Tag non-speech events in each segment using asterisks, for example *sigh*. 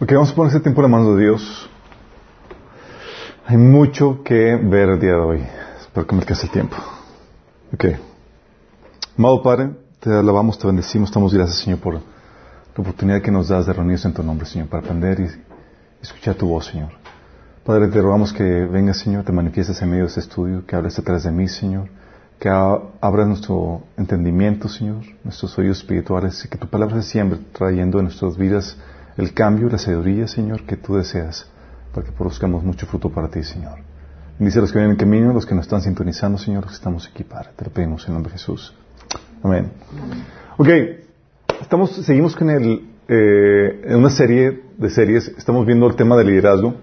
Ok, vamos a poner este tiempo en las manos de Dios. Hay mucho que ver el día de hoy. Espero que me alcance el tiempo. Ok. Amado Padre, te alabamos, te bendecimos, estamos gracias, Señor, por la oportunidad que nos das de reunirnos en tu nombre, Señor, para aprender y escuchar tu voz, Señor. Padre, te rogamos que vengas, Señor, te manifiestes en medio de este estudio, que hables detrás de mí, Señor, que abras nuestro entendimiento, Señor, nuestros oídos espirituales y que tu palabra se siembre trayendo en nuestras vidas el cambio, la sabiduría, Señor, que tú deseas, para que produzcamos mucho fruto para ti, Señor. Bendice a los que vienen en camino, los que nos están sintonizando, Señor, los que estamos aquí, Padre. Te lo pedimos en el nombre de Jesús. Amén. Ok, estamos, seguimos con el, eh, en una serie de series, estamos viendo el tema del liderazgo.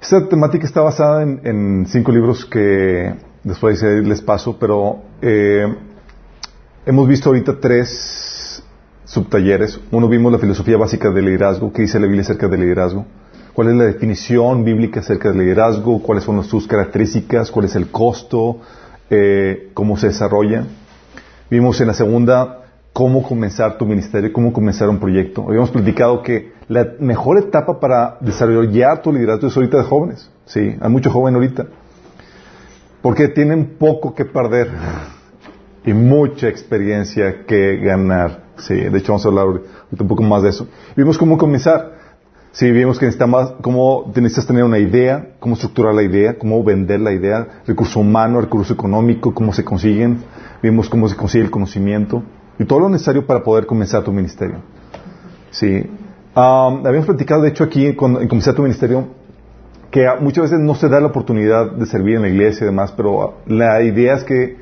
Esta temática está basada en, cinco libros que después les paso, pero eh, hemos visto ahorita tres subtalleres. Uno vimos la filosofía básica del liderazgo, qué dice la Biblia acerca del liderazgo, cuál es la definición bíblica acerca del liderazgo, cuáles son sus características, cuál es el costo, eh, cómo se desarrolla. Vimos en la segunda cómo comenzar tu ministerio, cómo comenzar un proyecto. Habíamos platicado que la mejor etapa para desarrollar tu liderazgo es ahorita de jóvenes. Sí, hay mucho joven ahorita. Porque tienen poco que perder y mucha experiencia que ganar. Sí, de hecho vamos a hablar un poco más de eso. Vimos cómo comenzar. Sí, vimos que cómo necesitas tener una idea, cómo estructurar la idea, cómo vender la idea, recurso humano, recurso económico, cómo se consiguen. Vimos cómo se consigue el conocimiento y todo lo necesario para poder comenzar tu ministerio. Sí. habíamos platicado, de hecho, aquí en comenzar tu ministerio, que muchas veces no se da la oportunidad de servir en la iglesia y demás, pero la idea es que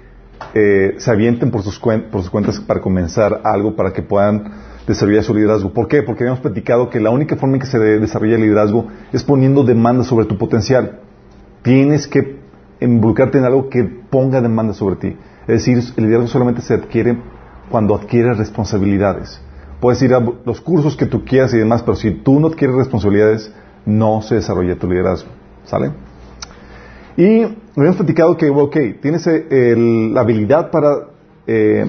eh, se avienten por sus, por sus cuentas para comenzar algo, para que puedan desarrollar su liderazgo. ¿Por qué? Porque habíamos platicado que la única forma en que se desarrolla el liderazgo es poniendo demanda sobre tu potencial. Tienes que involucrarte en algo que ponga demanda sobre ti. Es decir, el liderazgo solamente se adquiere cuando adquieres responsabilidades. Puedes ir a los cursos que tú quieras y demás, pero si tú no adquieres responsabilidades, no se desarrolla tu liderazgo. ¿Sale? Y habíamos platicado que, ok, tienes eh, la habilidad para, eh,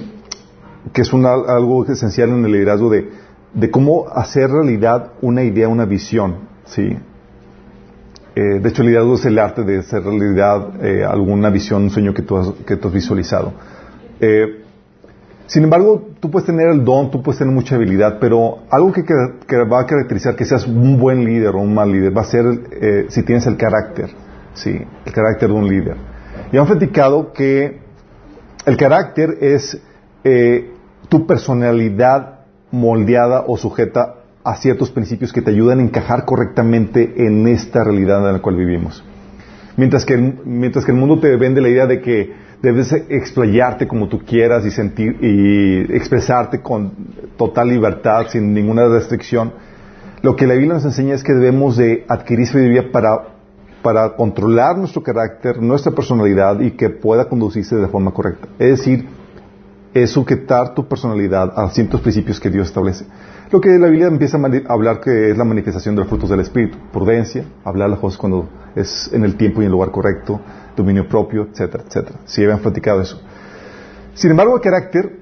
que es algo esencial en el liderazgo, de, de, cómo hacer realidad una idea, una visión, ¿sí? Eh, de hecho, el liderazgo es el arte de hacer realidad alguna visión, un sueño que tú has, que tú has visualizado. Sin embargo, tú puedes tener el don, tú puedes tener mucha habilidad, pero algo que, va a caracterizar que seas un buen líder o un mal líder va a ser si tienes el carácter. Sí, el carácter de un líder. Y han platicado que el carácter es eh, tu personalidad moldeada o sujeta a ciertos principios que te ayudan a encajar correctamente en esta realidad en la cual vivimos. Mientras que, mientras que el mundo te vende la idea de que debes explayarte como tú quieras y sentir y expresarte con total libertad, sin ninguna restricción, lo que la Biblia nos enseña es que debemos de adquirir sabiduría para para controlar nuestro carácter, nuestra personalidad y que pueda conducirse de forma correcta. Es decir, es sujetar tu personalidad a ciertos principios que Dios establece. Lo que la Biblia empieza a hablar que es la manifestación de los frutos del Espíritu. Prudencia, hablar las cosas cuando es en el tiempo y en el lugar correcto, dominio propio, etcétera, etcétera. Si habían platicado eso. Sin embargo, el carácter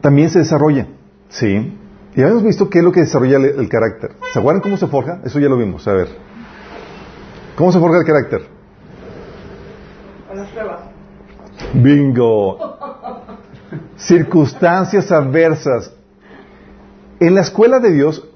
también se desarrolla. ¿Sí? Y habíamos visto qué es lo que desarrolla el, carácter. ¿Se acuerdan cómo se forja? Eso ya lo vimos. A ver. ¿Cómo se forja el carácter? Bingo. Circunstancias adversas. En la escuela de Dios,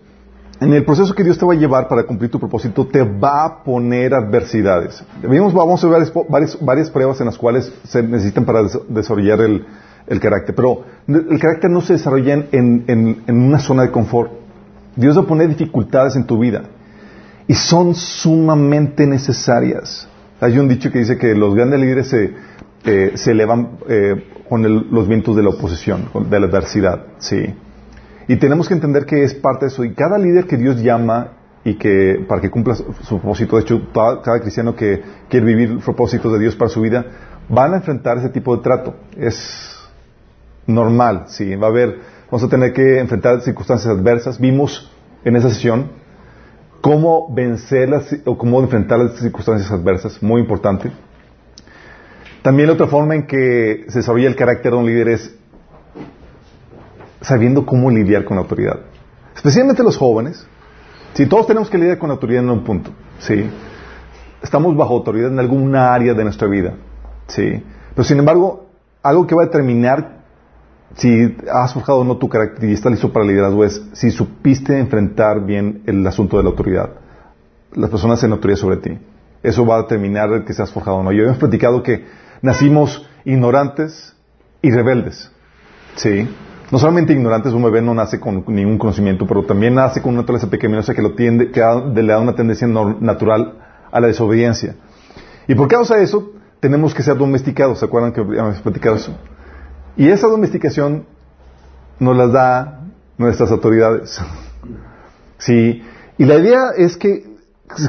en el proceso que Dios te va a llevar para cumplir tu propósito, te va a poner adversidades. Vamos a ver varias, varias, pruebas en las cuales se necesitan para desarrollar el, carácter. Pero el carácter no se desarrolla en, en una zona de confort. Dios va a poner dificultades en tu vida y son sumamente necesarias. Hay un dicho que dice que los grandes líderes se, eh, se elevan eh, con los vientos de la oposición, de la adversidad. Sí. Y tenemos que entender que es parte de eso. Y cada líder que Dios llama y que para que cumpla su, propósito, de hecho, cada, cristiano que quiere vivir el propósito de Dios para su vida, van a enfrentar ese tipo de trato. Es normal, sí. Va a haber, vamos a tener que enfrentar circunstancias adversas. Vimos en esa sesión cómo vencer las, o cómo enfrentar las circunstancias adversas, muy importante. También otra forma en que se desarrolla el carácter de un líder es sabiendo cómo lidiar con la autoridad. Especialmente los jóvenes. Si todos tenemos que lidiar con la autoridad en un punto. Sí. Estamos bajo autoridad en alguna área de nuestra vida. Sí. Pero sin embargo, algo que va a determinar si has forjado o no tu carácter y estás listo para el liderazgo es si supiste enfrentar bien el asunto de la autoridad. Las personas en autoridad sobre ti. Eso va a determinar que seas forjado o no. Y habíamos platicado que nacimos ignorantes y rebeldes. Sí. No solamente ignorantes, un bebé no nace con ningún conocimiento, pero también nace con una naturaleza pecaminosa que, lo tiende, que le da una tendencia natural a la desobediencia. ¿Y por causa de eso? Tenemos que ser domesticados. ¿Se acuerdan que habíamos platicado eso? Y esa domesticación nos las da nuestras autoridades. *laughs* Sí. Y la idea es que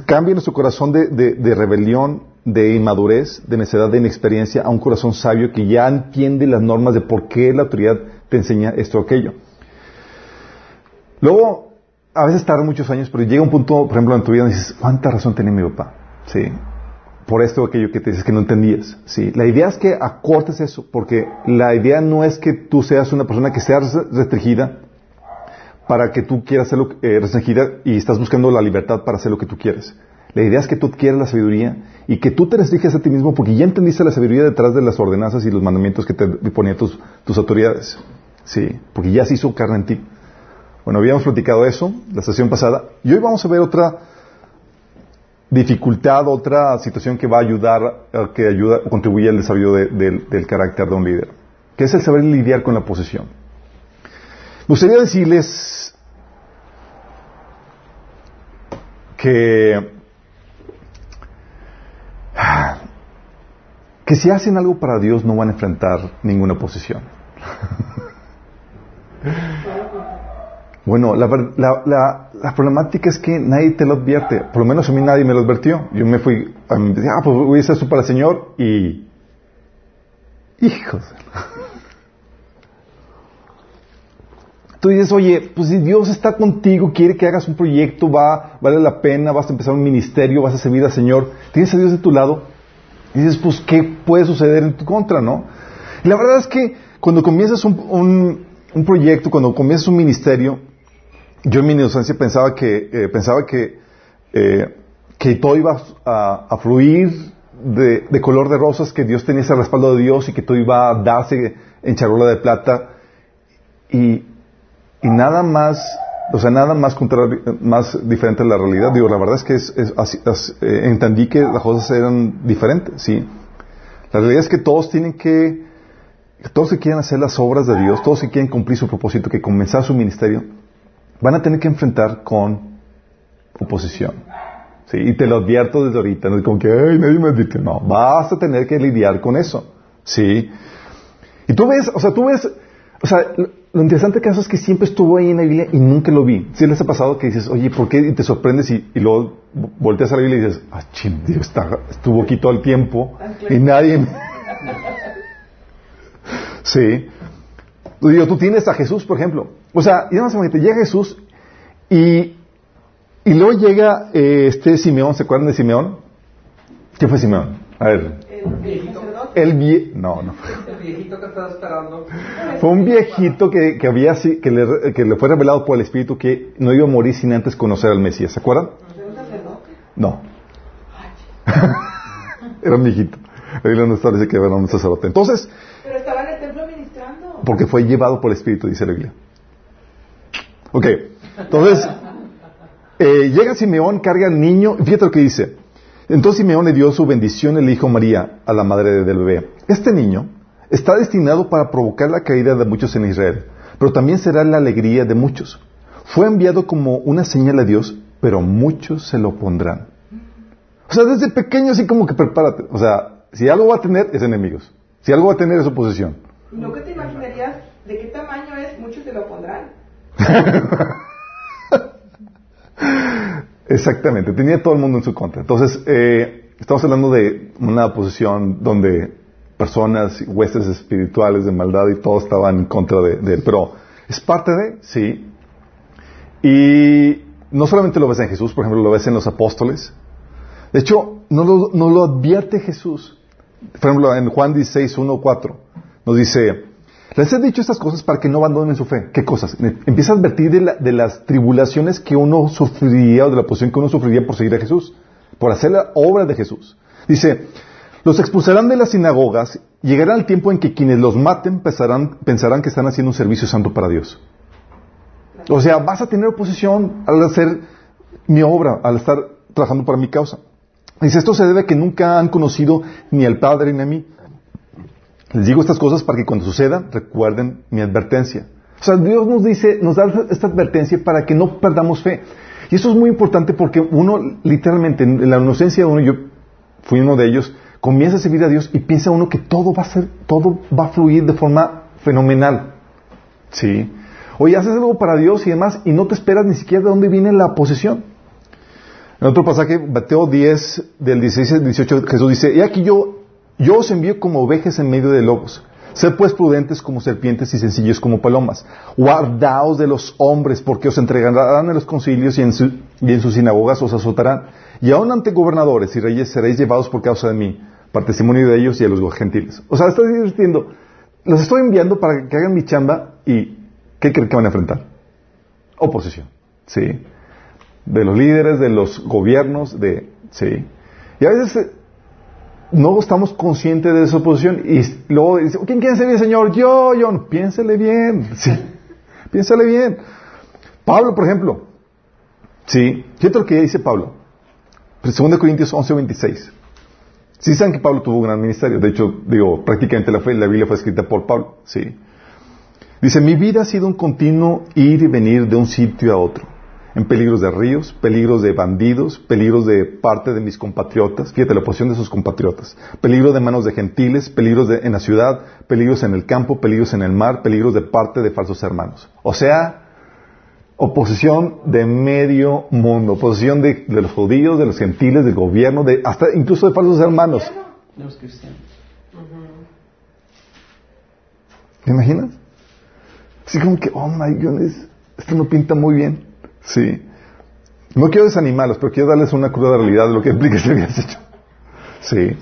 cambie nuestro corazón de, de, rebelión, de inmadurez, de necedad, de inexperiencia, a un corazón sabio que ya entiende las normas de por qué la autoridad te enseña esto o aquello. Luego, a veces tarda muchos años, pero llega un punto, por ejemplo, en tu vida, y dices, ¿cuánta razón tenía mi papá? Sí por esto o aquello que te dices que no entendías. ¿sí? La idea es que acortes eso, porque la idea no es que tú seas una persona que sea restringida para que tú quieras ser eh, restringida y estás buscando la libertad para hacer lo que tú quieres. La idea es que tú adquieras la sabiduría y que tú te restringes a ti mismo porque ya entendiste la sabiduría detrás de las ordenanzas y los mandamientos que te ponían tus, tus autoridades. Sí, porque ya se hizo carne en ti. Bueno, habíamos platicado eso la sesión pasada y hoy vamos a ver otra dificultad, otra situación que va a ayudar, que ayuda, contribuye al desarrollo del carácter de un líder, que es el saber lidiar con la posición. Me gustaría decirles que, que si hacen algo para Dios no van a enfrentar ninguna oposición. *laughs* Bueno, la, la, la, problemática es que nadie te lo advierte. Por lo menos a mí nadie me lo advirtió. Yo me fui, a mí, ah, pues voy a hacer esto para el Señor y... Hijos. *laughs* Tú dices, oye, pues si Dios está contigo, quiere que hagas un proyecto, va, vale la pena, vas a empezar un ministerio, vas a servir al Señor, tienes a Dios de tu lado, y dices, pues, ¿qué puede suceder en tu contra, no? Y la verdad es que cuando comienzas un, un proyecto, cuando comienzas un ministerio, yo en mi inocencia pensaba que, eh, pensaba que, eh, que todo iba a, fluir de, color de rosas, que Dios tenía ese respaldo de Dios y que todo iba a darse en charola de plata. Y, y nada más, o sea, nada más, más diferente a la realidad. Digo, la verdad es que es, eh, entendí que las cosas eran diferentes, sí. La realidad es que todos tienen que, todos que quieren hacer las obras de Dios, todos que quieren cumplir su propósito, que comenzar su ministerio, van a tener que enfrentar con oposición. ¿sí? Y te lo advierto desde ahorita, no es como que, ay, nadie me advirtió. No, vas a tener que lidiar con eso. ¿sí? Y tú ves, o sea, tú ves, o sea, lo, interesante que es que siempre estuvo ahí en la Biblia y nunca lo vi. Si les ha pasado que dices, oye, ¿por qué? Y te sorprendes y, luego volteas a la Biblia y dices, ah, ching, Dios está, estuvo aquí todo el tiempo y nadie... *laughs* sí. Digo, tú tienes a Jesús, por ejemplo. O sea, y más llega Jesús y, y luego llega eh, este Simeón, ¿se acuerdan de Simeón? ¿Qué fue Simeón? A ver. El viejito. El vie no, no. El viejito que estaba esperando. Fue un viejito que, que había que le, que le fue revelado por el Espíritu que no iba a morir sin antes conocer al Mesías, ¿se acuerdan? No. *laughs* era un viejito. Ahí no establece que era un sacerdote. Entonces. Pero estaba en el templo ministrando. Porque fue llevado por el Espíritu, dice la Biblia. Ok, entonces, eh, llega Simeón, carga al niño, fíjate lo que dice. Entonces Simeón le dio su bendición el hijo María a la madre del bebé. Este niño está destinado para provocar la caída de muchos en Israel, pero también será la alegría de muchos. Fue enviado como una señal a Dios, pero muchos se lo pondrán. O sea, desde pequeño así como que prepárate. O sea, si algo va a tener, es enemigos. Si algo va a tener, es oposición. ¿No te imaginarías de qué tamaño es? Muchos se lo pondrán. *laughs* Exactamente, tenía todo el mundo en su contra. Entonces, eh, estamos hablando de una posición donde personas, huestes espirituales de maldad y todos estaban en contra de, él. Pero es parte de, sí. Y no solamente lo ves en Jesús, por ejemplo, lo ves en los apóstoles. De hecho, no lo, no lo advierte Jesús. Por ejemplo, en Juan 16, 1, 4, nos dice, Les he dicho estas cosas para que no abandonen su fe. ¿Qué cosas? Empieza a advertir de, la- de las tribulaciones que uno sufriría o de la posición que uno sufriría por seguir a Jesús, por hacer la obra de Jesús. Dice, los expulsarán de las sinagogas, llegará el tiempo en que quienes los maten pensarán que están haciendo un servicio santo para Dios. O sea, vas a tener oposición al hacer mi obra, al estar trabajando para mi causa. Dice, esto se debe a que nunca han conocido ni al Padre ni a mí. Les digo estas cosas para que cuando suceda recuerden mi advertencia. O sea, Dios nos dice, nos da esta advertencia para que no perdamos fe. Y eso es muy importante porque uno, literalmente, en la inocencia de uno, yo fui uno de ellos, comienza a servir a Dios y piensa uno que todo va a ser, todo va a fluir de forma fenomenal. Sí. Oye, haces algo para Dios y demás y no te esperas ni siquiera de dónde viene la posesión. En otro pasaje, Mateo 10, del 16 al 18, Jesús dice, y aquí yo, yo os envío como ovejas en medio de lobos. Sed pues prudentes como serpientes y sencillos como palomas. Guardaos de los hombres, porque os entregarán en los concilios y en, su- y en sus sinagogas os azotarán. Y aun ante gobernadores y reyes seréis llevados por causa de mí, para testimonio de ellos y de los gentiles. O sea, está diciendo, los estoy enviando para que hagan mi chamba y ¿qué creen que van a enfrentar? Oposición. ¿Sí? de los líderes, de los gobiernos, de sí. Y a veces no estamos conscientes de esa oposición y luego dice, ¿quién quiere servir, Señor? Yo. No, Piénsele bien, *laughs* sí. Piénsale bien. Pablo, por ejemplo. Sí. Fíjate lo que dice Pablo. 2 Corintios 11, 26. Sí saben que Pablo tuvo un gran ministerio. De hecho, digo, prácticamente la, fe, la Biblia fue escrita por Pablo. Sí. Dice, mi vida ha sido un continuo ir y venir de un sitio a otro, en peligros de ríos, peligros de bandidos, peligros de parte de mis compatriotas, fíjate la posición de sus compatriotas, peligros de manos de gentiles, peligros de- en la ciudad, peligros en el campo, peligros en el mar, peligros de parte de falsos hermanos. O sea, oposición de medio mundo, oposición de, de los judíos, de los gentiles, del gobierno, de, hasta incluso de falsos hermanos. de los cristianos. ¿Te imaginas? Así como que, oh my goodness, esto no pinta muy bien. Sí. No quiero desanimarlos, pero quiero darles una cruda realidad de lo que *laughs* implica este habías hecho. Sí.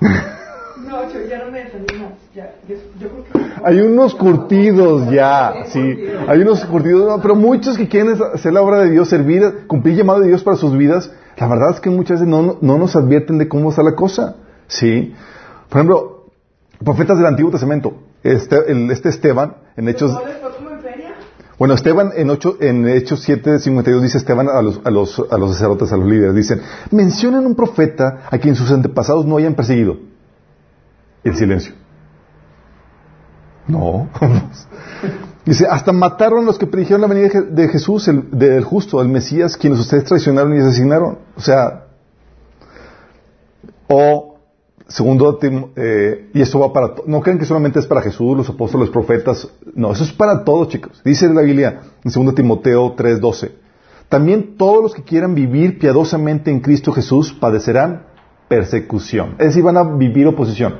*laughs* No, yo ya no me desanimo. Ya, yo, yo creo que... Hay unos curtidos ya, sí. Hay unos curtidos, no, pero muchos que quieren hacer la obra de Dios, servir, cumplir el llamado de Dios para sus vidas, la verdad es que muchas veces no, no nos advierten de cómo está la cosa. Sí. Por ejemplo, profetas del Antiguo Testamento, este, el- este Esteban, en Hechos, ¿No les fue como en feria? Bueno, Esteban en, en Hechos 7, 52 dice Esteban a los, sacerdotes, a los líderes, dicen, mencionan un profeta a quien sus antepasados no hayan perseguido. El silencio. No. *laughs* dice, hasta mataron los que predijeron la venida de Jesús, el, del justo, el Mesías, quienes ustedes traicionaron y asesinaron. O sea, o Segundo, Tim- eh, y esto va para, no crean que solamente es para Jesús, los apóstoles, los profetas, no, eso es para todos, chicos. Dice la Biblia en 2 Timoteo 3:12, también todos los que quieran vivir piadosamente en Cristo Jesús padecerán persecución, es decir, van a vivir oposición.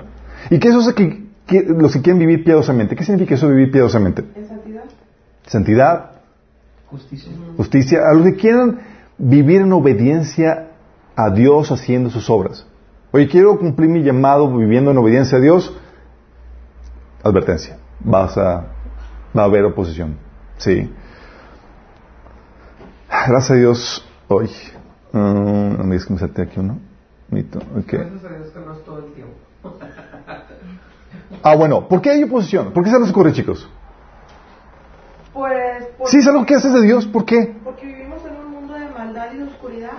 ¿Y qué es eso que, que- los que quieren vivir piadosamente? ¿Qué significa eso vivir piadosamente? ¿En santidad? Santidad, Justicia. justicia, a los que quieran vivir en obediencia a Dios haciendo sus obras. Oye, quiero cumplir mi llamado viviendo en obediencia a Dios. Advertencia, vas a, va a haber oposición. Sí. Gracias a Dios, hoy. mm, no me digas que me salté aquí uno. Mito, ok. Gracias a Dios que no es todo el tiempo. Ah, bueno, ¿por qué hay oposición? ¿Por qué se nos ocurre, chicos? Pues... Sí, es algo que haces de Dios, ¿por qué? Porque vivimos en un mundo de maldad y de oscuridad.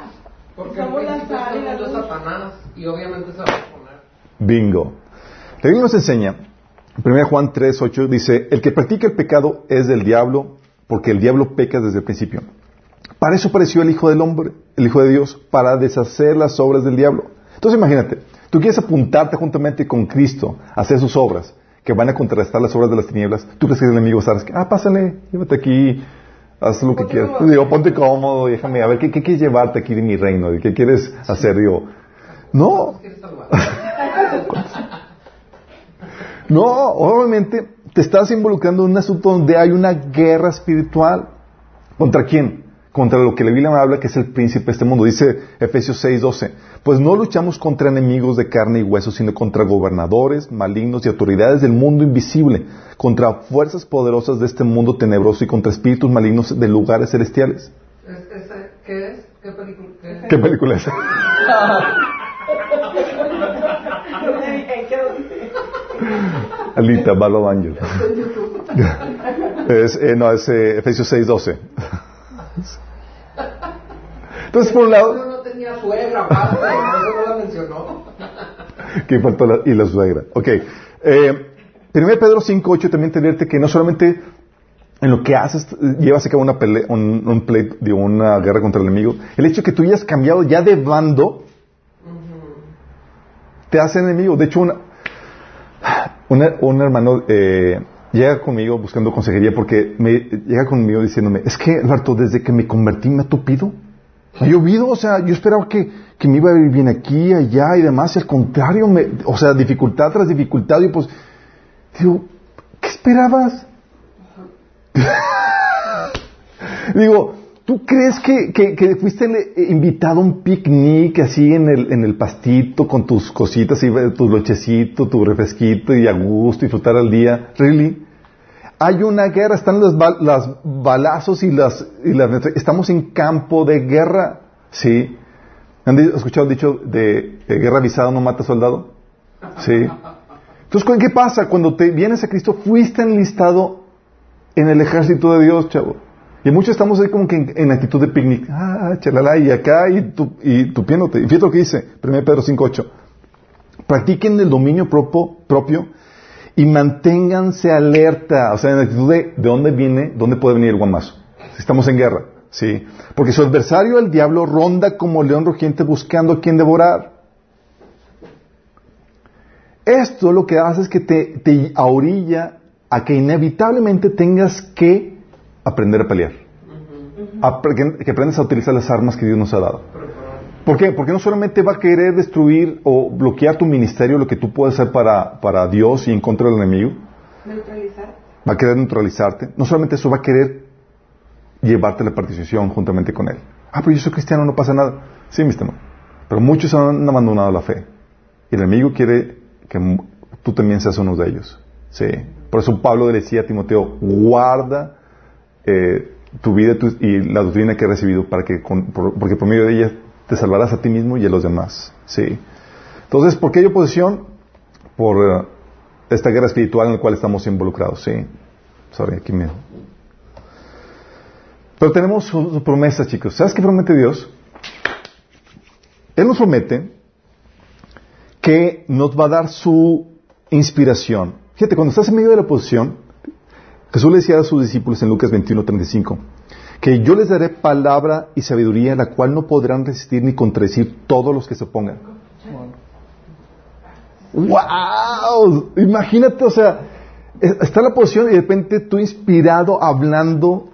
Porque el la príncipe sal de y la mundo es luz. Satanás y obviamente se va a poner. Bingo. La Biblia nos enseña, en 1 Juan 3, 8, dice, el que practica el pecado es del diablo, porque el diablo peca desde el principio. Para eso apareció el Hijo del Hombre, el Hijo de Dios, para deshacer las obras del diablo. Entonces imagínate, tú quieres apuntarte juntamente con Cristo a hacer sus obras, que van a contrarrestar las obras de las tinieblas. Tú crees que el enemigo sabes que, ah, pásale, llévate aquí, haz lo que quieras. Digo, ponte cómodo, déjame, a ver, ¿qué, qué quieres llevarte aquí de mi reino? ¿Qué quieres hacer? Digo, no, *laughs* no, obviamente te estás involucrando en un asunto donde hay una guerra espiritual. ¿Contra quién? Contra lo que la Biblia habla que es el príncipe de este mundo. Dice Efesios 6:12, pues no luchamos contra enemigos de carne y hueso, sino contra gobernadores, malignos y autoridades del mundo invisible, contra fuerzas poderosas de este mundo tenebroso y contra espíritus malignos de lugares celestiales. ¿Es- ese- ¿Qué es? ¿Qué película? ¿Qué es? ¿Qué película es? *laughs* Alita, *laughs* es, eh, no, es eh, Efesios 6:12. Entonces, por un lado, no tenía suegra, aparte, no la mencionó. que faltó la, y la suegra. Ok. Eh, 1 Pedro 5.8 también te advierte que no solamente en lo que haces llevas a cabo una pelea, un, un play- digo, una guerra contra el enemigo, el hecho de que tú hayas cambiado ya de bando te hace enemigo. De hecho, una, una- un hermano eh, llega conmigo buscando consejería porque me llega conmigo diciéndome, es que, Alberto, desde que me convertí me ha tupido. Ha llovido, o sea, yo esperaba que, que me iba a ir bien aquí, allá y demás, y al contrario, me, o sea, dificultad tras dificultad, y pues, digo, ¿qué esperabas? *laughs* digo, ¿tú crees que, que, fuiste eh, invitado a un picnic así en el, en el pastito con tus cositas, y tu lochecito, tu refresquito y a gusto, disfrutar al día? ¿Really? Hay una guerra, están los bal- las balazos y las, y las... Estamos en campo de guerra, ¿sí? ¿Han escuchado el dicho de eh, guerra avisada no mata soldado? ¿Sí? Entonces, ¿cu- ¿qué pasa? Cuando te vienes a Cristo, fuiste enlistado en el ejército de Dios, chavo. Y muchos estamos ahí como que en, actitud de picnic. Ah, chalala, y acá, y, tu, y. Y fíjate lo que dice, 1 Pedro 5.8. Practiquen el dominio propio y manténganse alerta, o sea, en actitud de, de dónde viene, dónde puede venir el guamazo. Si estamos en guerra, ¿sí? Porque su adversario, el diablo, ronda como león rugiente buscando a quien devorar. Esto lo que hace es que te, te ahorilla a que inevitablemente tengas que aprender a pelear. Apre- que aprendas a utilizar las armas que Dios nos ha dado. ¿Por qué? Porque no solamente va a querer destruir o bloquear tu ministerio, lo que tú puedes hacer para, para Dios y en contra del enemigo, Neutralizar. va a querer neutralizarte. No solamente eso, va a querer llevarte a la participación juntamente con Él. Ah, pero yo soy cristiano, no pasa nada. Sí, mi estimado. Pero muchos han abandonado la fe. Y el enemigo quiere que tú también seas uno de ellos. Sí. Por eso Pablo le decía a Timoteo, guarda eh, tu vida tu- y la doctrina que has recibido, para que por- porque por medio de ella te salvarás a ti mismo y a los demás. Sí. Entonces, ¿por qué hay oposición? Por eh, esta guerra espiritual en la cual estamos involucrados. Sí. Sorry, aquí me... Pero tenemos su, su promesa, chicos. ¿Sabes qué promete Dios? Él nos promete que nos va a dar su inspiración. Fíjate, cuando estás en medio de la oposición, Jesús le decía a sus discípulos en Lucas 21:35 que yo les daré palabra y sabiduría la cual no podrán resistir ni contradecir todos los que se opongan. ¡Wow! Imagínate, o sea, es- está la posición y de repente tú inspirado hablando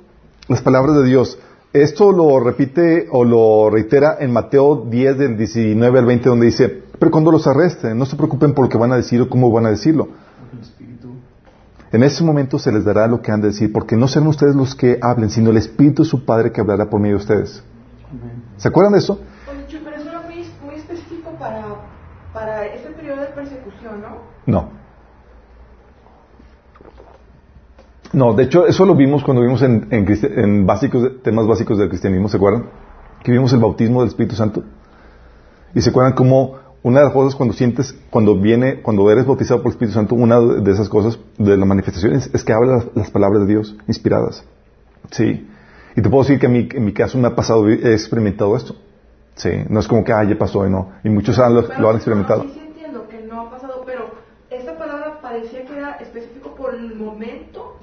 las palabras de Dios. Esto lo repite o lo reitera en Mateo 10 del 19 al 20 donde dice, pero cuando los arresten, no se preocupen por lo que van a decir o cómo van a decirlo. En ese momento se les dará lo que han de decir, porque no serán ustedes los que hablen, sino el Espíritu de su Padre que hablará por medio de ustedes. Amén. ¿Se acuerdan de eso? Oye, pero eso era muy, muy específico para, para ese periodo de persecución, ¿no? No. No, de hecho, eso lo vimos cuando vimos en, en en básicos, temas básicos del cristianismo, ¿se acuerdan? Que vimos el bautismo del Espíritu Santo. Y se acuerdan cómo una de las cosas cuando sientes, cuando viene, cuando eres bautizado por el Espíritu Santo, una de esas cosas de las manifestaciones es que habla las, palabras de Dios inspiradas. Sí. Y te puedo decir que en mi, en mi caso me ha pasado, he experimentado esto. Sí. No es como que, ah, ya pasó y no. Y muchos han- lo, Pero, lo han no, experimentado. sí, sí entiendo que no ha pasado, pero esta palabra parecía que era específico por el momento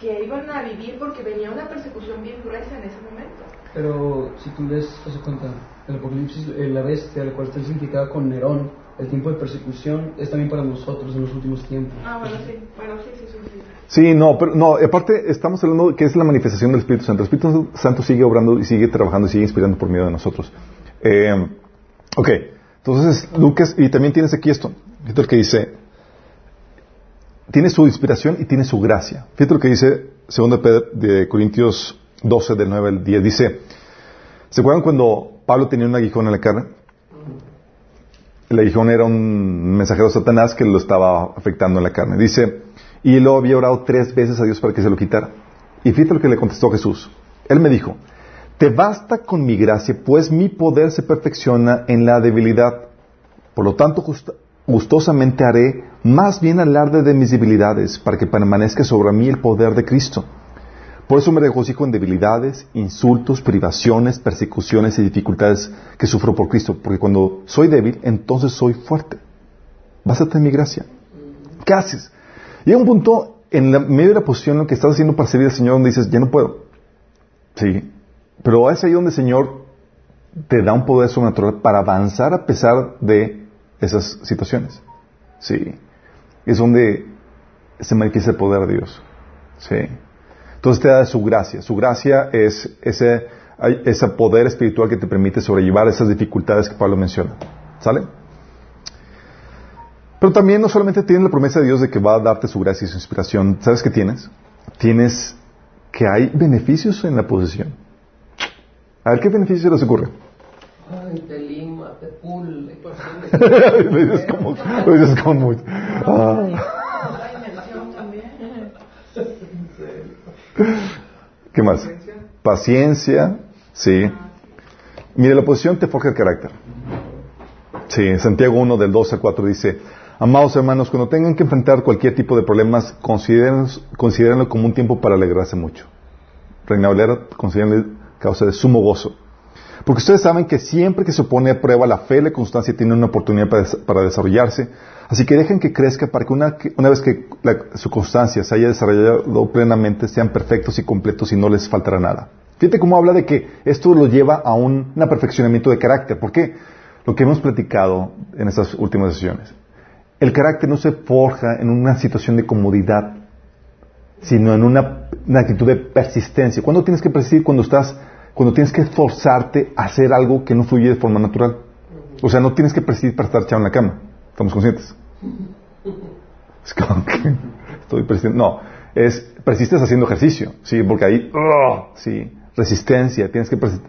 que iban a vivir porque venía una persecución bien gruesa en ese momento. Pero si tú lees, das cuenta, el Apocalipsis, eh, la bestia, la cual está significada con Nerón, el tiempo de persecución es también para nosotros en los últimos tiempos. Ah, bueno, sí, bueno, sí, sí, sí. sí. Sí, no, pero no, aparte estamos hablando que es la manifestación del Espíritu Santo. El Espíritu Santo sigue obrando y sigue trabajando y sigue inspirando por medio de nosotros. Eh, ok, entonces Lucas, y también tienes aquí esto, fíjate lo que dice, tiene su inspiración y tiene su gracia. Fíjate lo que dice 2 Pedro de Corintios 12 del 9 al 10. Dice, ¿se acuerdan cuando Pablo tenía un aguijón en la carne? El aguijón era un mensajero de Satanás que lo estaba afectando en la carne. Dice, y él había orado tres veces a Dios para que se lo quitara. Y fíjate lo que le contestó Jesús. Él me dijo, te basta con mi gracia, pues mi poder se perfecciona en la debilidad. Por lo tanto, gustosamente haré más bien alarde de mis debilidades, para que permanezca sobre mí el poder de Cristo. Por eso me regocijo en debilidades, insultos, privaciones, persecuciones y dificultades que sufro por Cristo, porque cuando soy débil, entonces soy fuerte. Básate en mi gracia. ¿Qué haces? Llega un punto en medio de la posición en la que estás haciendo para servir al Señor donde dices, ya no puedo. Sí. Pero es ahí donde el Señor te da un poder sobrenatural para avanzar a pesar de esas situaciones. Sí. Es donde se manifiesta el poder de Dios. Sí. Entonces te da su gracia. Su gracia es ese, ese poder espiritual que te permite sobrellevar esas dificultades que Pablo menciona. ¿Sale? Pero también no solamente tienes la promesa de Dios de que va a darte su gracia y su inspiración. ¿Sabes qué tienes? Tienes que hay beneficios en la posesión. A ver, ¿qué beneficios se les ocurre? Ay, te lima, te pule. *laughs* lo dices como, lo dices como ah. ¿Qué más? Paciencia, sí. Mire, la oposición te forja el carácter. Sí, Santiago 1 del 2 al 4 dice, Amados hermanos, cuando tengan que enfrentar cualquier tipo de problemas, considérenlo como un tiempo para alegrarse mucho. Reina Valera, considérenlo causa de sumo gozo. Porque ustedes saben que siempre que se pone a prueba la fe, la constancia tiene una oportunidad para, desarrollarse. Así que dejen que crezca para que una, una vez que su constancia se haya desarrollado plenamente, sean perfectos y completos y no les faltará nada. Fíjate cómo habla de que esto lo lleva a un, un perfeccionamiento de carácter. ¿Por qué? Lo que hemos platicado en estas últimas sesiones. El carácter no se forja en una situación de comodidad, sino en una, actitud de persistencia. ¿Cuándo tienes que persistir? Cuando estás, cuando tienes que esforzarte a hacer algo que no fluye de forma natural. O sea, no tienes que persistir para estar echado en la cama. ¿Estamos conscientes? Es como que estoy persistiendo. No, es persistes haciendo ejercicio, sí, porque ahí, ¡oh! sí, resistencia, tienes que persistir.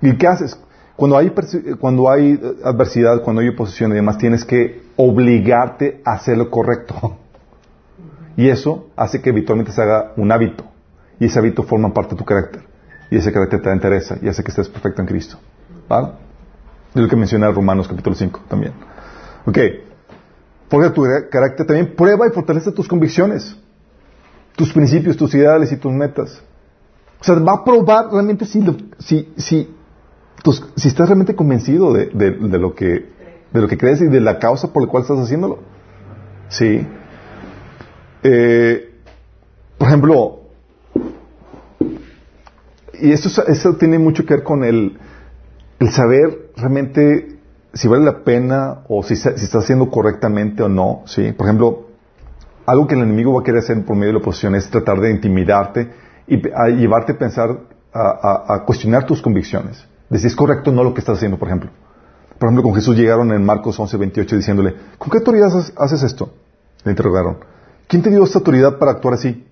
¿Y qué haces? Cuando hay, cuando hay eh, adversidad, cuando hay oposición y demás, tienes que obligarte a hacer lo correcto. Y eso hace que habitualmente se haga un hábito. Y ese hábito forma parte de tu carácter. Y ese carácter te interesa y hace que estés perfecto en Cristo. ¿Vale? Es lo que menciona Romanos capítulo 5 también. Ok. Forja tu carácter también. Prueba y fortalece tus convicciones. Tus principios, tus ideales y tus metas. O sea, va a probar realmente si, si, si si estás realmente convencido de, lo que, de lo que crees y de la causa por la cual estás haciéndolo. Sí. Eh, por ejemplo, y esto, eso tiene mucho que ver con el, el saber realmente si vale la pena o si, si estás haciendo correctamente o no. ¿sí? Por ejemplo, algo que el enemigo va a querer hacer por medio de la oposición es tratar de intimidarte y llevarte a pensar, a cuestionar tus convicciones de si es correcto o no lo que estás haciendo, por ejemplo. Por ejemplo, con Jesús llegaron en Marcos 11, 28 diciéndole, ¿con qué autoridad haces esto? Le interrogaron. ¿Quién te dio esta autoridad para actuar así?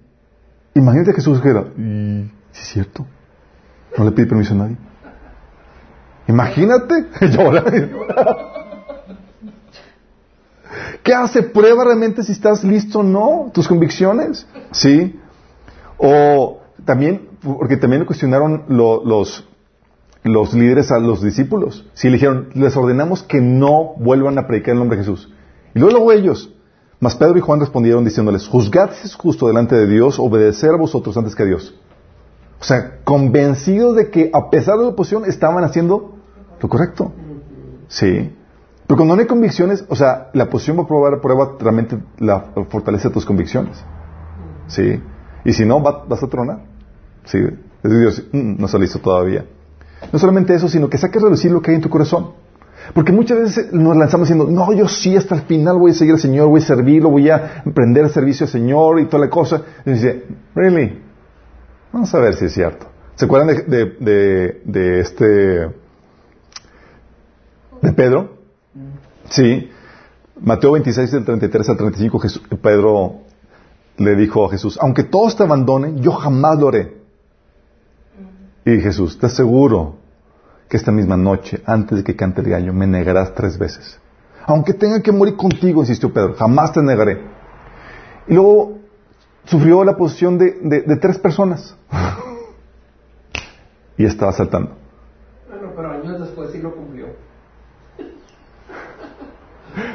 Imagínate a Jesús que era, si es cierto, no le pide permiso a nadie. Imagínate, *laughs* ¿Qué hace? Prueba realmente si estás listo o no, tus convicciones. ¿Sí? O también, porque también le cuestionaron los, los líderes a los discípulos. Si le dijeron, les ordenamos que no vuelvan a predicar el nombre de Jesús. Y luego ellos, mas Pedro y Juan respondieron diciéndoles, juzgad si es justo delante de Dios obedecer a vosotros antes que a Dios. O sea, convencidos de que a pesar de la oposición estaban haciendo lo correcto. Sí. Pero cuando no hay convicciones, o sea, la oposición va a probar prueba realmente la fortaleza de tus convicciones. Sí. Y si no, vas a tronar. Sí. Es Dios, mm, no está listo todavía. No solamente eso, sino que saques a lo que hay en tu corazón. Porque muchas veces nos lanzamos diciendo, no, yo sí, hasta el final voy a seguir al Señor, voy a servirlo, voy a emprender servicio al Señor y toda la cosa. Y dice, ¿really? Vamos a ver si es cierto. ¿Se acuerdan de, de, este, de Pedro? Sí. Mateo 26, del 33 al 35, Pedro le dijo a Jesús, aunque todos te abandonen, yo jamás lo haré. Y Jesús, te aseguro que esta misma noche, antes de que cante el gallo, me negarás tres veces. Aunque tenga que morir contigo, insistió Pedro, jamás te negaré. Y luego sufrió la posición de, de tres personas. *laughs* y estaba saltando. Bueno, pero años después sí lo cumplió.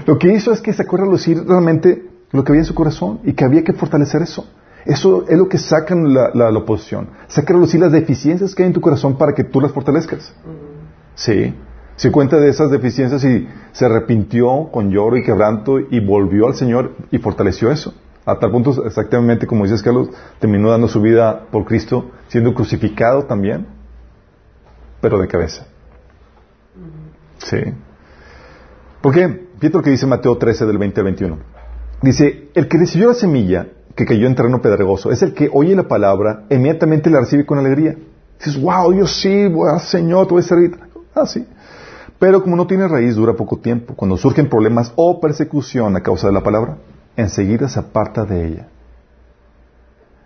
Lo que hizo es que sacó a relucir realmente lo que había en su corazón y que había que fortalecer eso. Eso es lo que sacan la, la, oposición. Saca a relucir las deficiencias que hay en tu corazón para que tú las fortalezcas. Sí. Se cuenta de esas deficiencias y se arrepintió con lloro y quebranto y volvió al Señor y fortaleció eso. A tal punto, exactamente como dices Carlos, terminó dando su vida por Cristo, siendo crucificado también, pero de cabeza. Sí. ¿Por qué? Fíjate lo que dice Mateo 13 del 20 al 21. Dice, el que recibió la semilla que cayó en terreno pedregoso es el que oye la palabra, inmediatamente la recibe con alegría. Dices, wow, yo sí, voy Señor, te voy a servir. Ah, sí. Pero como no tiene raíz, dura poco tiempo. Cuando surgen problemas o persecución a causa de la palabra, enseguida se aparta de ella.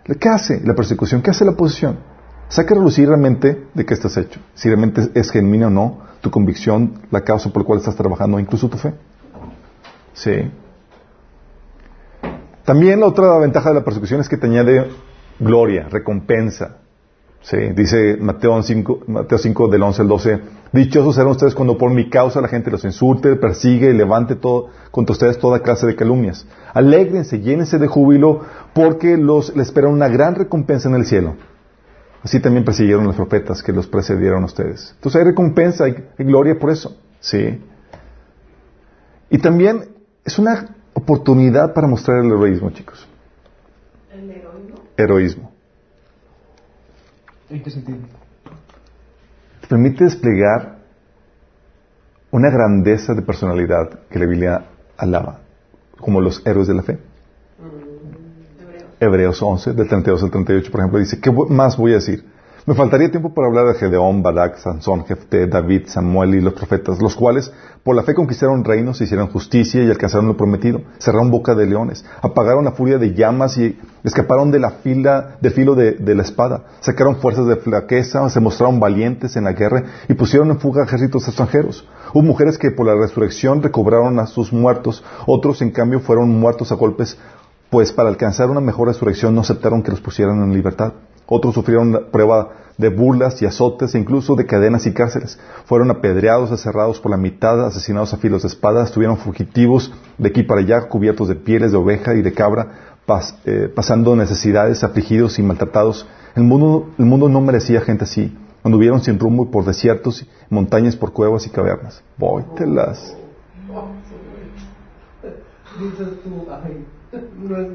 ¿Qué hace la persecución? ¿Qué hace la oposición? Saca a relucir realmente de qué estás hecho. Si realmente es genuina o no tu convicción, la causa por la cual estás trabajando, incluso tu fe. Sí. También la otra ventaja de la persecución es que te añade gloria, recompensa. Sí, dice Mateo 5, Mateo 5 del 11 al 12, dichosos serán ustedes cuando por mi causa la gente los insulte, persigue y levante todo, contra ustedes toda clase de calumnias. Alégrense, llénense de júbilo, porque los, les espera una gran recompensa en el cielo. Así también persiguieron los profetas que los precedieron a ustedes. Entonces hay recompensa, hay, gloria por eso. Sí. Y también es una oportunidad para mostrar el heroísmo, chicos. ¿El heroísmo? Heroísmo. ¿En qué sentido? Te permite desplegar una grandeza de personalidad que la Biblia alaba, como los héroes de la fe. Hebreos 11, del 32 al 38, por ejemplo, dice, ¿qué más voy a decir? Me faltaría tiempo para hablar de Gedeón, Barak, Sansón, Jefté, David, Samuel y los profetas, los cuales por la fe conquistaron reinos, hicieron justicia y alcanzaron lo prometido, cerraron boca de leones, apagaron la furia de llamas y escaparon de la fila, del filo de, de la espada, sacaron fuerzas de flaqueza, se mostraron valientes en la guerra y pusieron en fuga ejércitos extranjeros. Hubo mujeres que por la resurrección recobraron a sus muertos, otros en cambio fueron muertos a golpes, pues para alcanzar una mejor resurrección no aceptaron que los pusieran en libertad. Otros sufrieron prueba de burlas y azotes incluso de cadenas y cárceles. Fueron apedreados, aserrados por la mitad, asesinados a filos de espada, estuvieron fugitivos de aquí para allá, cubiertos de pieles de oveja y de cabra, eh, pasando necesidades, afligidos y maltratados. El mundo, el mundo no merecía gente así. Anduvieron sin rumbo por desiertos, montañas por cuevas y cavernas. Vóytelas.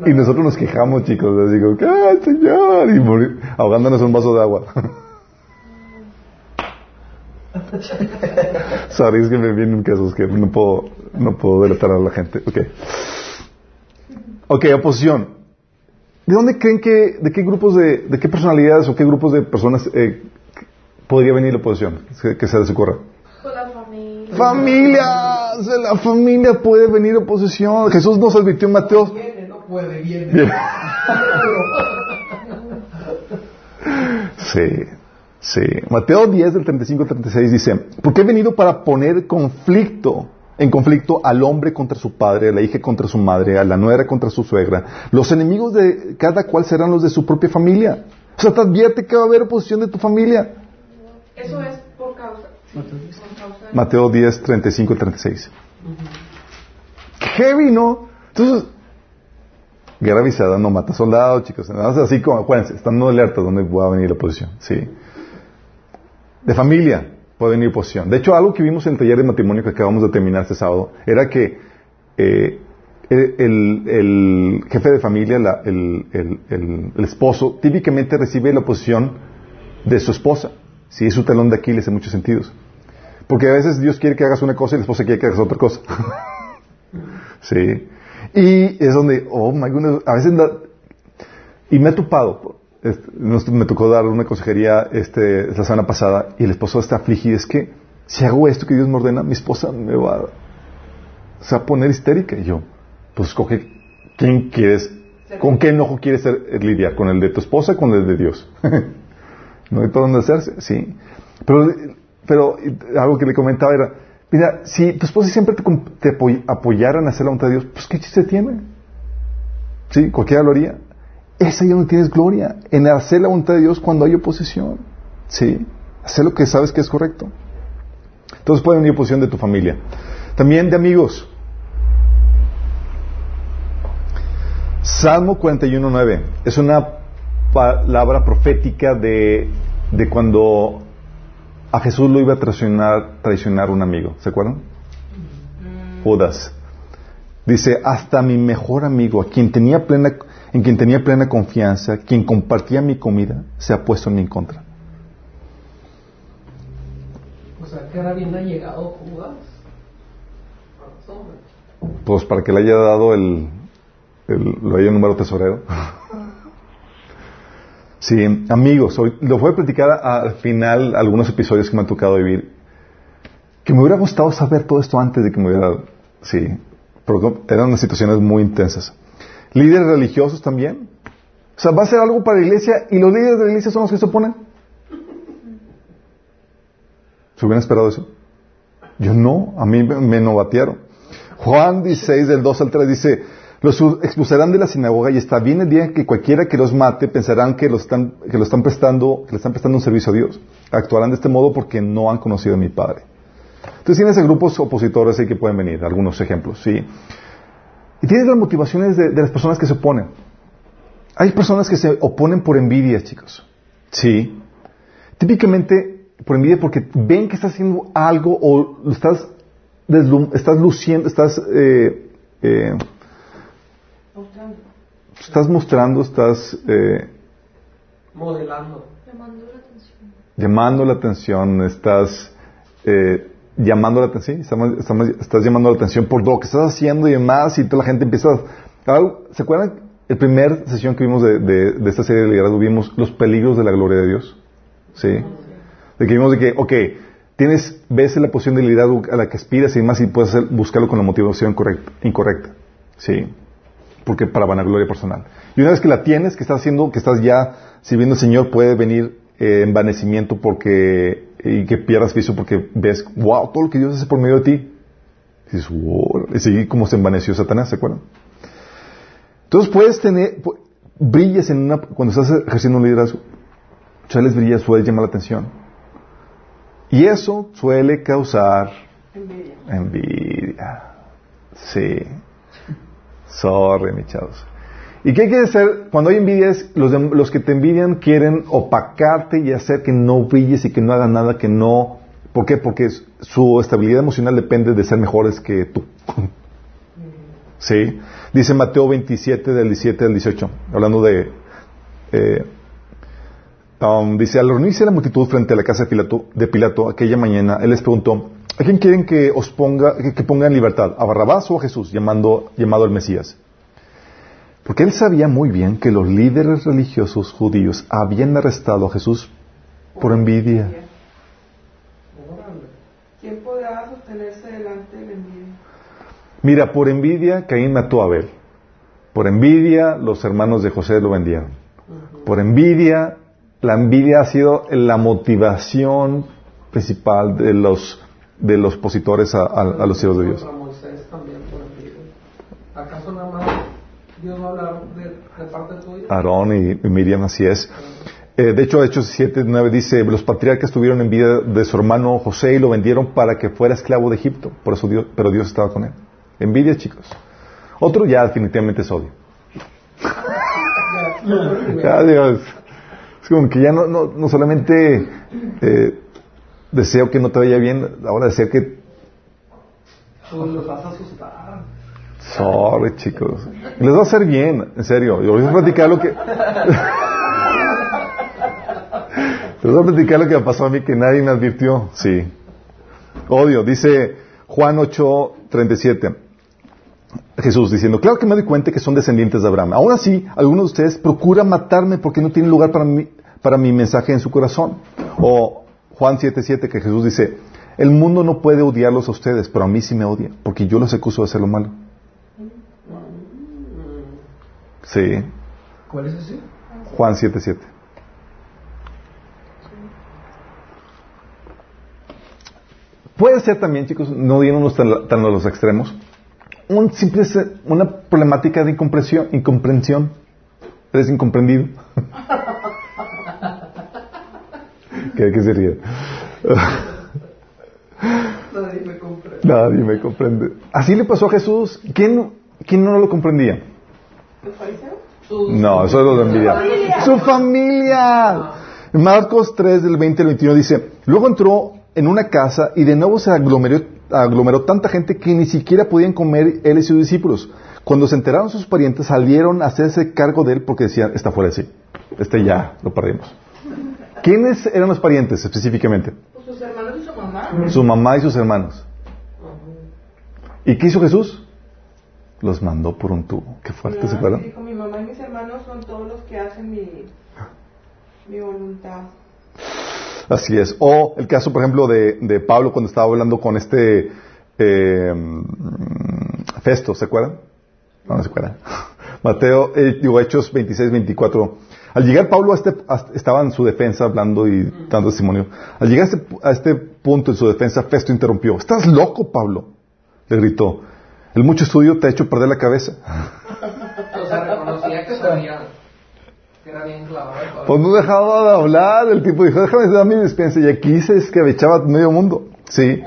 Y nosotros nos quejamos, chicos. Les digo, ¡ay, Señor! Y morir, ahogándonos un vaso de agua. *laughs* Sorry, es que me vienen casos que no puedo, no puedo delatar a la gente. Ok. Ok, oposición. ¿De dónde creen que, de qué grupos de, de qué personalidades o qué grupos de personas eh, podría venir la oposición? Que, se les ocurra. Familias, de la familia puede venir oposición. Jesús nos advirtió en Mateo. Viene, no puede, viene. *laughs* Sí, sí. Mateo 10 del 35 al 36 dice, porque he venido para poner conflicto, en conflicto al hombre contra su padre, a la hija contra su madre, a la nuera contra su suegra. Los enemigos de cada cual serán los de su propia familia. O sea, te advierte que va a haber oposición de tu familia. Eso es por causa. Por causa de- Mateo 10, 35 y 36. Heavy, ¿no? Entonces, guerra avisada no mata soldados, chicos. Así como, acuérdense, están alertas donde va a venir la oposición. Sí. De familia puede venir oposición. De hecho, algo que vimos en el taller de matrimonio que acabamos de terminar este sábado era que eh, el, jefe de familia, la- el- el esposo, típicamente recibe la oposición de su esposa. Sí, es su talón de Aquiles en muchos sentidos. Porque a veces Dios quiere que hagas una cosa y la esposa quiere que hagas otra cosa. *laughs* sí. Y es donde, oh my goodness, a veces, da- y me he topado, me tocó dar una consejería este, la semana pasada y el esposo está afligido, es que si hago esto que Dios me ordena, mi esposa me va, se va a poner histérica. Y yo, pues escoge quién quieres, con qué enojo quieres lidiar, con el de tu esposa o con el de Dios. *laughs* No hay por dónde hacerse, sí. Pero, pero algo que le comentaba era, mira, si tu esposa siempre te, apoyara en hacer la voluntad de Dios, pues ¿qué chiste tiene? Sí, cualquiera lo. Esa ya no tienes gloria en hacer la voluntad de Dios cuando hay oposición. Sí, hacer lo que sabes que es correcto. Entonces puede venir oposición de tu familia. También de amigos. Salmo 41.9 es una palabra profética de, de, cuando a Jesús lo iba a traicionar, traicionar un amigo. ¿Se acuerdan? Mm. Judas. Dice, hasta mi mejor amigo, a quien tenía plena, en quien tenía plena confianza, quien compartía mi comida, se ha puesto en mi contra. O sea, bien ha llegado Judas. Pues para que le haya dado el, lo haya número tesorero. Sí, amigos, hoy, lo voy a platicar al final algunos episodios que me han tocado vivir. Que me hubiera gustado saber todo esto antes de que me hubiera... Sí, pero eran unas situaciones muy intensas. Líderes religiosos también. O sea, va a ser algo para la iglesia y los líderes de la iglesia son los que se oponen. ¿Se hubieran esperado eso? Yo no, a mí me novatearon. Juan 16, del 2 al 3 dice, los expulsarán de la sinagoga y está bien el día que cualquiera que los mate pensarán que, están, que lo están prestando, que le están prestando un servicio a Dios. Actuarán de este modo porque no han conocido a mi Padre. Entonces tienes grupos opositores ahí que pueden venir, algunos ejemplos, ¿sí? Y tienes las motivaciones de, las personas que se oponen. Hay personas que se oponen por envidia, chicos. Sí. Típicamente por envidia porque ven que estás haciendo algo o estás, estás luciendo, estás... Eh, eh, mostrando. Estás mostrando, estás... Eh, Modelando. Llamando la atención. Llamando la atención, estás... Eh, llamando la atención, estás llamando la atención por lo que estás haciendo y demás, y toda la gente empieza a... ¿Se acuerdan? El primer sesión que vimos de, esta serie de liderazgo vimos los peligros de la gloria de Dios. ¿Sí? De que vimos de que, ok, tienes, ves la posición de liderazgo a la que aspiras y demás y puedes buscarlo con la motivación correcta, incorrecta. ¿Sí? Porque para vanagloria personal. Y una vez que la tienes, que estás haciendo, que estás ya sirviendo al Señor, puede venir eh, envanecimiento porque y que pierdas viso porque ves, wow, todo lo que Dios hace por medio de ti. Y dices, wow, y seguí como se envaneció Satanás, ¿se acuerdan? Entonces puedes tener, brillas en una, cuando estás ejerciendo un liderazgo, sueles brillar, suele llamar la atención. Y eso suele causar envidia. envidia. Sí. Sorry, mi chavos. ¿Y qué quiere hacer? Cuando hay envidia los, los que te envidian quieren opacarte y hacer que no brilles y que no hagan nada, que no... ¿Por qué? Porque su estabilidad emocional depende de ser mejores que tú. ¿Sí? Dice Mateo 27 del 17 al 18, hablando de... Eh, um, dice, al reunirse la multitud frente a la casa de Pilato, de Pilato aquella mañana, él les preguntó, ¿a quién quieren que os ponga, que, ponga en libertad? ¿A Barrabás o a Jesús, llamando, llamado el Mesías? Porque él sabía muy bien que los líderes religiosos judíos habían arrestado a Jesús por envidia. ¿Quién podrá sostenerse delante de la envidia? Mira, por envidia Caín mató a Abel. Por envidia los hermanos de José lo vendieron. Por envidia, la envidia ha sido la motivación principal de los de los opositores a, los hijos de Dios. ¿Acaso nada más Dios va a hablar de, parte tuya. Aarón y, Miriam, así es. Eh, de hecho, Hechos 7, 9 dice, los patriarcas tuvieron envidia de su hermano José y lo vendieron para que fuera esclavo de Egipto. Por eso Dios, pero Dios estaba con él. Envidia, chicos. Otro ya definitivamente es odio. *laughs* ya, Dios. Es como que ya no, no, no solamente eh, deseo que no te vaya bien, ahora deseo que... Los vas a asustar. Sorry, chicos. Les va a hacer bien, en serio. Yo voy a platicar lo que. *laughs* Les voy a platicar lo que me pasó a mí que nadie me advirtió. Sí. Odio. Dice Juan 8, 37. Jesús diciendo, claro que me doy cuenta que son descendientes de Abraham. Aún así, algunos de ustedes procuran matarme porque no tienen lugar para mi, para mi mensaje en su corazón. O Juan 7:7 que Jesús dice, el mundo no puede odiarlos a ustedes, pero a mí sí me odia, porque yo los acuso de hacer lo malo. Sí. ¿Cuál es ese? Juan 7.7. Puede ser también, chicos, no yéndonos tan, tan a los extremos, un simple, una problemática de incomprensión, incomprensión. Eres incomprendido. *laughs* ¿Qué, qué sería? Nadie me compra. Nadie me comprende. Así le pasó a Jesús. ¿Quién, quién no lo comprendía? ¿Los fariseos? No, eso es lo de envidia. Su familia. Marcos 3 del 20 al 21 dice, luego entró en una casa y de nuevo se aglomeró, aglomeró tanta gente que ni siquiera podían comer él y sus discípulos. Cuando se enteraron sus parientes salieron a hacerse cargo de él porque decían, está fuera de sí. Este ya lo perdimos. ¿Quiénes eran los parientes específicamente? Pues sus hermanos y su mamá. Su mamá y sus hermanos. ¿Y qué hizo Jesús? Los mandó por un tubo. Qué fuerte, ¿se No, acuerdan? dijo, mi mamá y mis hermanos son todos los que hacen mi, mi voluntad. Así es. O el caso, por ejemplo, de, de Pablo cuando estaba hablando con este eh, mm, Festo, ¿se acuerdan? No, no se acuerdan. *laughs* Mateo, eh, digo, Hechos 26, 24. Al llegar Pablo a este, a- estaba en su defensa hablando y dando testimonio. Al llegar a este, a este punto en su defensa, Festo interrumpió. ¿Estás loco, Pablo? Le gritó. El mucho estudio te ha hecho perder la cabeza. *laughs* O sea, reconocía que sabía que era bien clavado. Pablo. Pues no dejaba de hablar, el tipo dijo, déjame dar mi despensa, y aquí se escabechaba medio mundo. Sí.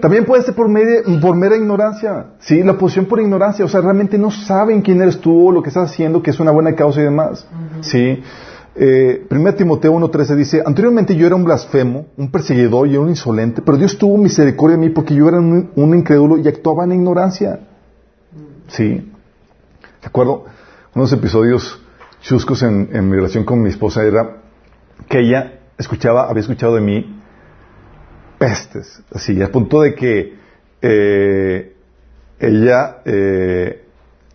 También puede ser por, media- por mera ignorancia. Sí, la posición por ignorancia. O sea, realmente no saben quién eres tú o lo que estás haciendo, que es una buena causa y demás. Sí. Eh, 1 Timoteo 1.13 dice, anteriormente yo era un blasfemo, un perseguidor y un insolente, pero Dios tuvo misericordia de mí porque yo era un, un incrédulo y actuaba en ignorancia. Sí. Recuerdo unos episodios chuscos en, en mi relación con mi esposa era que ella escuchaba, había escuchado de mí pestes, así, a punto de que eh, ella, eh,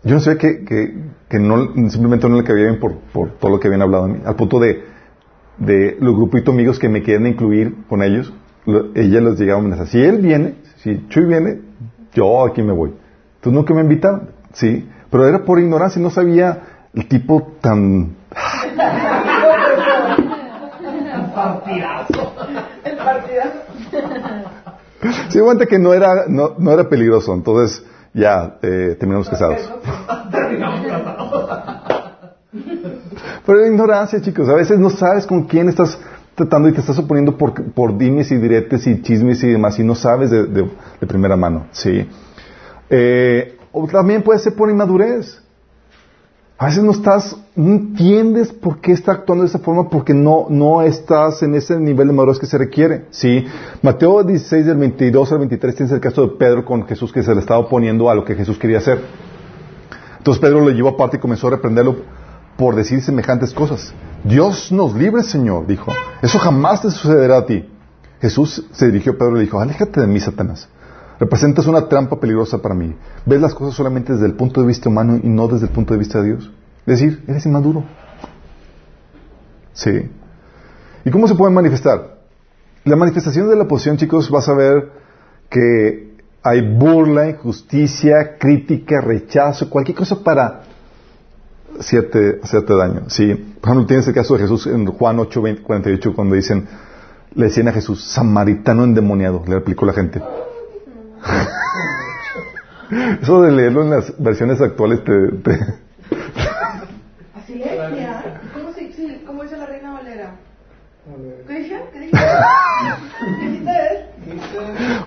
yo no sabía que, que, no, simplemente no le cabía bien por, por todo lo que habían hablado de mí, al punto de, de los grupitos amigos que me querían incluir con ellos, lo- ella les llegaba a amenazar, si él viene, si Chuy viene, yo aquí me voy. Entonces nunca me invitaron, sí, pero era por ignorancia, no sabía el tipo tan *laughs* partidazo. Dio cuenta que no era, no, no era peligroso, entonces ya eh, terminamos casados. Pero la ignorancia, chicos, a veces no sabes con quién estás tratando y te estás oponiendo por, por dimes y diretes y chismes y demás y no sabes de, de- de primera mano, ¿sí? Eh, o también puede ser por inmadurez. A veces no estás, no entiendes por qué está actuando de esa forma porque no, no estás en ese nivel de madurez que se requiere. ¿sí? Mateo 16 del 22 al 23 tienes el caso de Pedro con Jesús que se le estaba oponiendo a lo que Jesús quería hacer. Entonces Pedro lo llevó aparte y comenzó a reprenderlo por decir semejantes cosas. Dios nos libre, Señor, dijo. Eso jamás te sucederá a ti. Jesús se dirigió a Pedro y le dijo, aléjate de mí, Satanás. Representas una trampa peligrosa para mí. Ves las cosas solamente desde el punto de vista humano y no desde el punto de vista de Dios. Es decir, eres inmaduro. Sí. ¿Y cómo se puede manifestar? La manifestación de la posición, chicos, vas a ver que hay burla, injusticia, crítica, rechazo, cualquier cosa para hacerte, hacerte daño. Sí. Por ejemplo, tienes el caso de Jesús en Juan 8, 20, 48, cuando dicen, le decían a Jesús, samaritano endemoniado, le replicó la gente. *laughs* Eso de leerlo en las versiones actuales te, te- *laughs* Así decía. ¿Cómo, se, sí, ¿Cómo dice la reina Valera? ¿Qué dije? ¿Qué dije? ¿Qué él?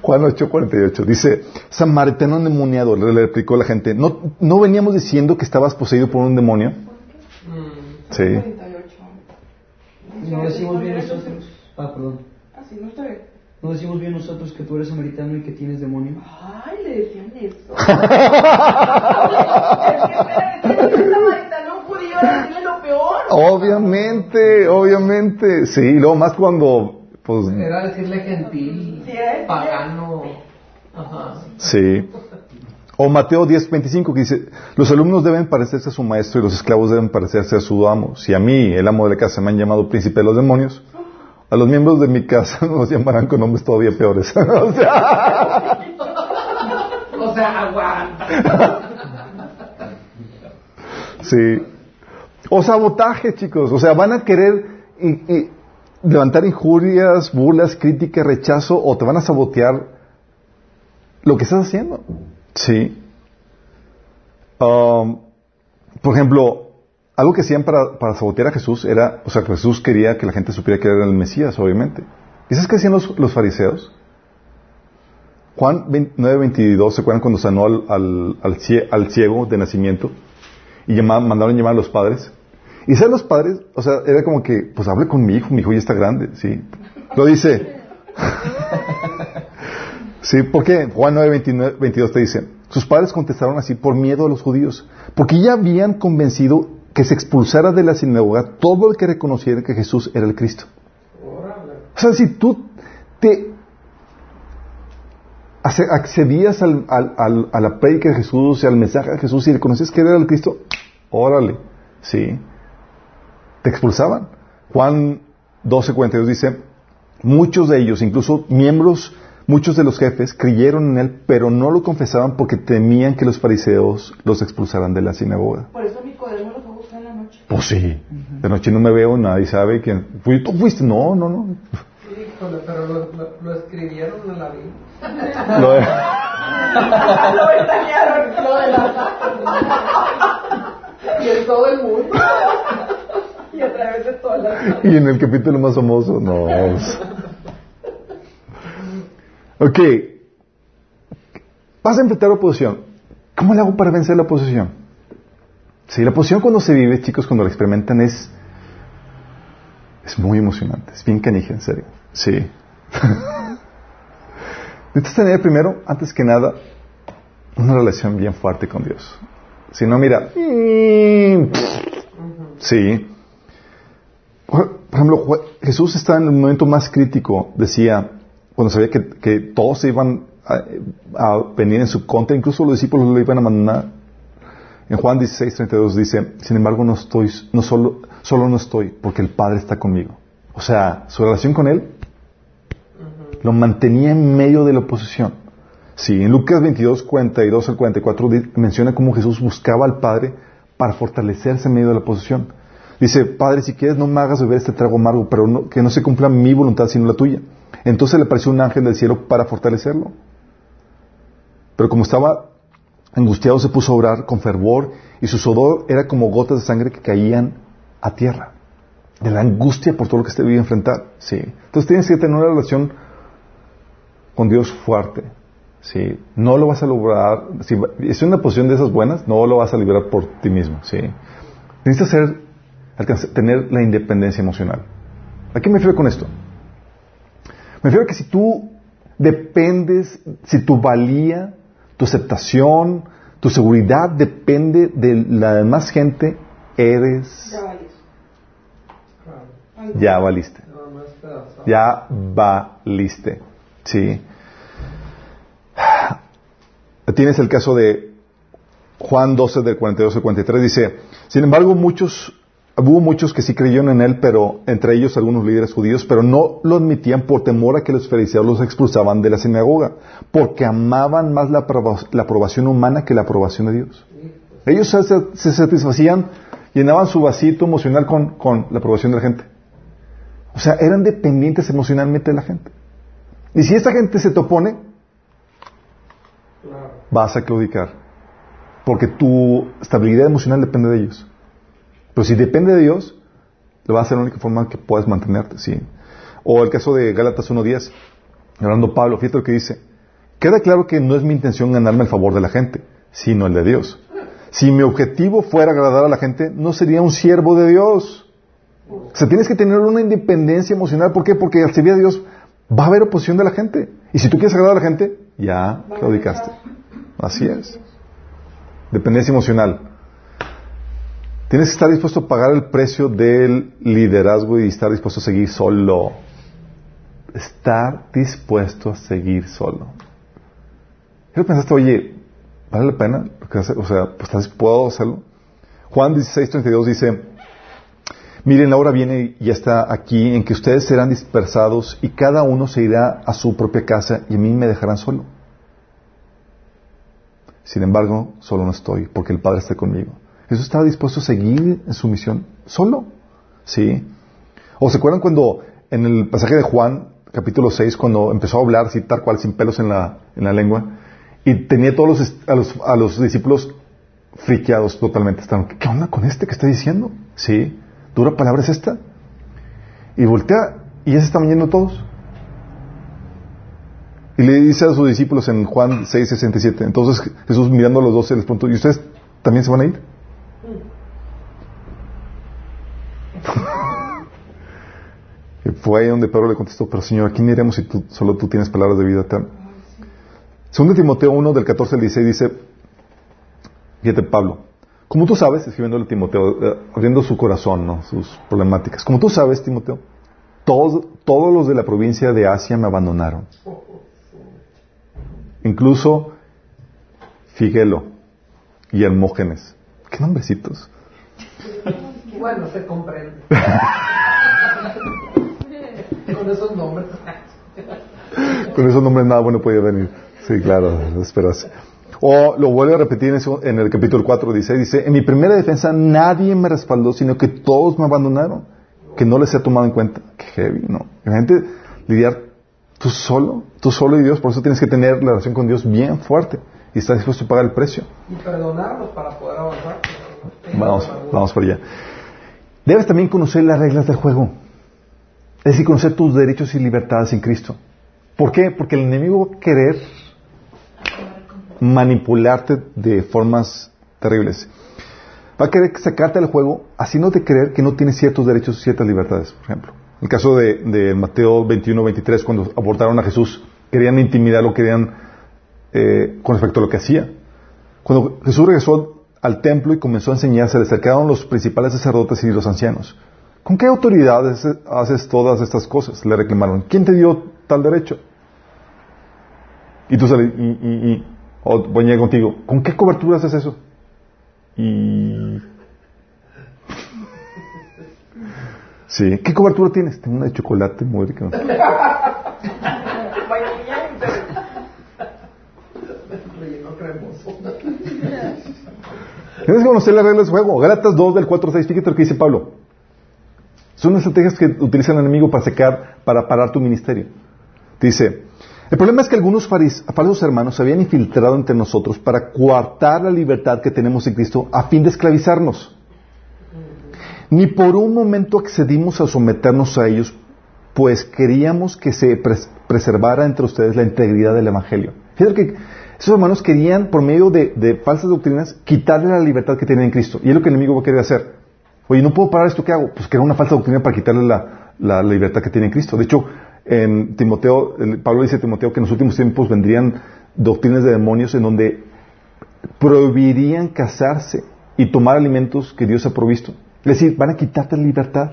Juan 8:48 dice, samaritano endemoniado, le replicó la gente, ¿no, ¿no veníamos diciendo que estabas poseído por un demonio? Mm, Sí. 48. No decimos bien nosotros. Ah, perdón. Así no estoy. No decimos bien nosotros que tú eres samaritano y que tienes demonio. Ay, le decían eso. *laughs* es que espérame, ¿qué es samaritano judío? Decirle lo peor. Obviamente, obviamente, sí, y luego más cuando, pues, Era decirle gentil, Sí, pagano. Ajá. sí. O Mateo 10:25 que dice, los alumnos deben parecerse a su maestro y los esclavos deben parecerse a su amo. Si a mí, el amo de la casa, me han llamado príncipe de los demonios, a los miembros de mi casa *laughs* nos llamarán con nombres todavía peores. *laughs* o sea, *laughs* O sea, aguanta. Sí. O sabotaje, chicos. O sea, van a querer y- y levantar injurias, burlas, críticas, rechazo o te van a sabotear lo que estás haciendo. Sí. Um, por ejemplo, algo que hacían para, para sabotear a Jesús era, o sea, Jesús quería que la gente supiera que era el Mesías, obviamente. ¿Y sabes qué hacían los, fariseos? Juan 9:22, ¿se acuerdan cuando sanó al, al, al, cie- al ciego de nacimiento? Y llamaban- mandaron llamar a los padres. Y ¿saben los padres? O sea, era como que, pues hable con mi hijo, mi hijo ya está grande, ¿sí? Lo dice. *laughs* sí, porque Juan 9, 22 te dice, sus padres contestaron así por miedo a los judíos, porque ya habían convencido que se expulsara de la sinagoga todo el que reconociera que Jesús era el Cristo. O sea, si tú te accedías al- a la predica de Jesús y al mensaje de Jesús y reconocías que era el Cristo, órale, sí, te expulsaban. Juan 12:42 dice, muchos de ellos, incluso miembros, muchos de los jefes, creyeron en él, pero no lo confesaban porque temían que los fariseos los expulsaran de la sinagoga. Por eso Nicodemo lo fue a la. Pues sí, de noche no me veo, nadie sabe quién. ¿Fui, ¿Tú fuiste? No, no, no. Híjole, pero lo, lo, lo escribieron en la Biblia. *laughs* Lo de- lo extrañaron, lo de la... *laughs* Y en todo el mundo. y a través de todas las... Y en el capítulo más famoso, no. pues. Ok. Vas a enfrentar oposición. ¿Cómo le hago para vencer la oposición? Sí, la oposición cuando se vive, chicos, cuando la experimentan es... Es muy emocionante. Es bien canija, en serio. Sí. *laughs* Necesitas tener primero, antes que nada, una relación bien fuerte con Dios. Si no, mira... mm, Sí. Por ejemplo, Jesús está en el momento más crítico, decía, cuando sabía que, que todos se iban a, venir en su contra, incluso los discípulos lo iban a abandonar. En Juan 16, 32 dice, sin embargo no estoy, no solo, solo no estoy, porque el Padre está conmigo. O sea, su relación con Él lo mantenía en medio de la oposición. Sí, en Lucas 22, 42 al 44 di- menciona cómo Jesús buscaba al Padre para fortalecerse en medio de la oposición. Dice, Padre, si quieres no me hagas beber este trago amargo, pero no- que no se cumpla mi voluntad sino la tuya. Entonces le apareció un ángel del cielo para fortalecerlo. Pero como estaba angustiado se puso a orar con fervor y su sudor era como gotas de sangre que caían a tierra. De la angustia por todo lo que se debía enfrentar. Sí. Entonces tienes que tener una relación con Dios fuerte. Sí. No lo vas a lograr. Si es una posición de esas buenas, no lo vas a liberar por ti mismo. Sí. Necesitas ser, alcanzar- tener la independencia emocional. ¿A qué me refiero con esto? Me refiero a que si tú dependes, si tu valía, tu aceptación, tu seguridad depende de la demás gente, eres, Ya valiste. Ya valiste. Sí. Tienes el caso de Juan 12 del 42 al 43. Dice, sin embargo, muchos, hubo muchos que sí creyeron en él, pero entre ellos algunos líderes judíos, pero no lo admitían por temor a que los fariseos los expulsaban de la sinagoga, porque amaban más la, la aprobación humana que la aprobación de Dios. Ellos se, se satisfacían, llenaban su vasito emocional con, con la aprobación de la gente. O sea, eran dependientes emocionalmente de la gente. Y si esta gente se te opone, vas a claudicar. Porque tu estabilidad emocional depende de ellos. Pero si depende de Dios, lo va a ser la única forma que puedas mantenerte, sí. O el caso de Gálatas 1.10, hablando Pablo, fíjate lo que dice. Queda claro que no es mi intención ganarme el favor de la gente, sino el de Dios. Si mi objetivo fuera agradar a la gente, no sería un siervo de Dios. O sea, tienes que tener una independencia emocional. ¿Por qué? Porque al servir a Dios va a haber oposición de la gente. Y si tú quieres agradar a la gente, ya claudicaste. Así es. Dependencia emocional. Tienes que estar dispuesto a pagar el precio del liderazgo y estar dispuesto a seguir solo. Estar dispuesto a seguir solo. ¿Qué pensaste? Oye, ¿vale la pena? O sea, pues, ¿estás dispuesto a hacerlo? Juan 16, 32 dice, Miren, la hora viene y ya está aquí en que ustedes serán dispersados y cada uno se irá a su propia casa y a mí me dejarán solo. Sin embargo, solo no estoy porque el Padre está conmigo. Jesús estaba dispuesto a seguir en su misión solo. ¿Sí? ¿O se acuerdan cuando en el pasaje de Juan, capítulo 6, cuando empezó a hablar así tal cual, sin pelos en la, en la lengua, y tenía todos los, a, los, a los discípulos friqueados totalmente. Estaban, ¿qué onda con este que está diciendo? Sí, dura palabra es esta. Y voltea y ya se están yendo todos. Y le dice a sus discípulos en Juan 6, 67. Entonces Jesús mirando a los doce les preguntó, ¿y ustedes también se van a ir? Y fue ahí donde Pedro le contestó, pero Señor, ¿a quién iremos si tú, solo tú tienes palabras de vida eterna? Segundo Timoteo 1 del 14 al 16 dice, fíjate Pablo, como tú sabes, escribiendo a Timoteo, eh, abriendo su corazón, ¿no? sus problemáticas, como tú sabes, Timoteo, todos, todos los de la provincia de Asia me abandonaron. Incluso Figuelo y Hermógenes. ¿Qué nombrecitos? Bueno, se comprende. *laughs* Con esos nombres. Con esos nombres nada bueno podía venir. Sí, claro, esperas. O lo vuelve a repetir en, el capítulo 4, dice, dice, en mi primera defensa nadie me respaldó, sino que todos me abandonaron, que no les he tomado en cuenta. Qué heavy, ¿no? Imagínate lidiar tú solo, tú solo y Dios, por eso tienes que tener la relación con Dios bien fuerte y estás dispuesto a pagar el precio. Y perdonarlos para poder avanzar. Vamos, vamos por allá. Debes también conocer las reglas del juego. Es decir, conocer tus derechos y libertades en Cristo. ¿Por qué? Porque el enemigo va a querer manipularte de formas terribles. Va a querer sacarte del juego haciéndote creer que no tienes ciertos derechos ciertas libertades, por ejemplo. El caso de, de Mateo 21, 23, cuando abortaron a Jesús, querían intimidarlo, querían eh, con respecto a lo que hacía. Cuando Jesús regresó al templo y comenzó a enseñar, se le acercaron los principales sacerdotes y los ancianos. ¿Con qué autoridad haces todas estas cosas? Le reclamaron. ¿Quién te dio tal derecho? Y tú sales, y, y, y o voy a contigo. ¿Con qué cobertura haces eso? Y... Sí. ¿Qué cobertura tienes? Tengo una de chocolate muy *laughs* rica. Tienes que conocer las reglas del juego. Gálatas 2 del 4 6, fíjate lo que dice Pablo. Son estrategias que utiliza el enemigo para secar, para parar tu ministerio. Dice, el problema es que algunos falsos hermanos se habían infiltrado entre nosotros para coartar la libertad que tenemos en Cristo a fin de esclavizarnos. Ni por un momento accedimos a someternos a ellos, pues queríamos que se pres preservara entre ustedes la integridad del Evangelio. Fíjate que esos hermanos querían, por medio de, falsas doctrinas, quitarle la libertad que tienen en Cristo. Y es lo que el enemigo va a querer hacer. Oye, no puedo parar esto, ¿qué hago? Pues crear una falsa doctrina para quitarle la, libertad que tiene en Cristo. De hecho, en Timoteo, Pablo dice a Timoteo que en los últimos tiempos vendrían doctrinas de demonios en donde prohibirían casarse y tomar alimentos que Dios ha provisto. Es decir, van a quitarte la libertad.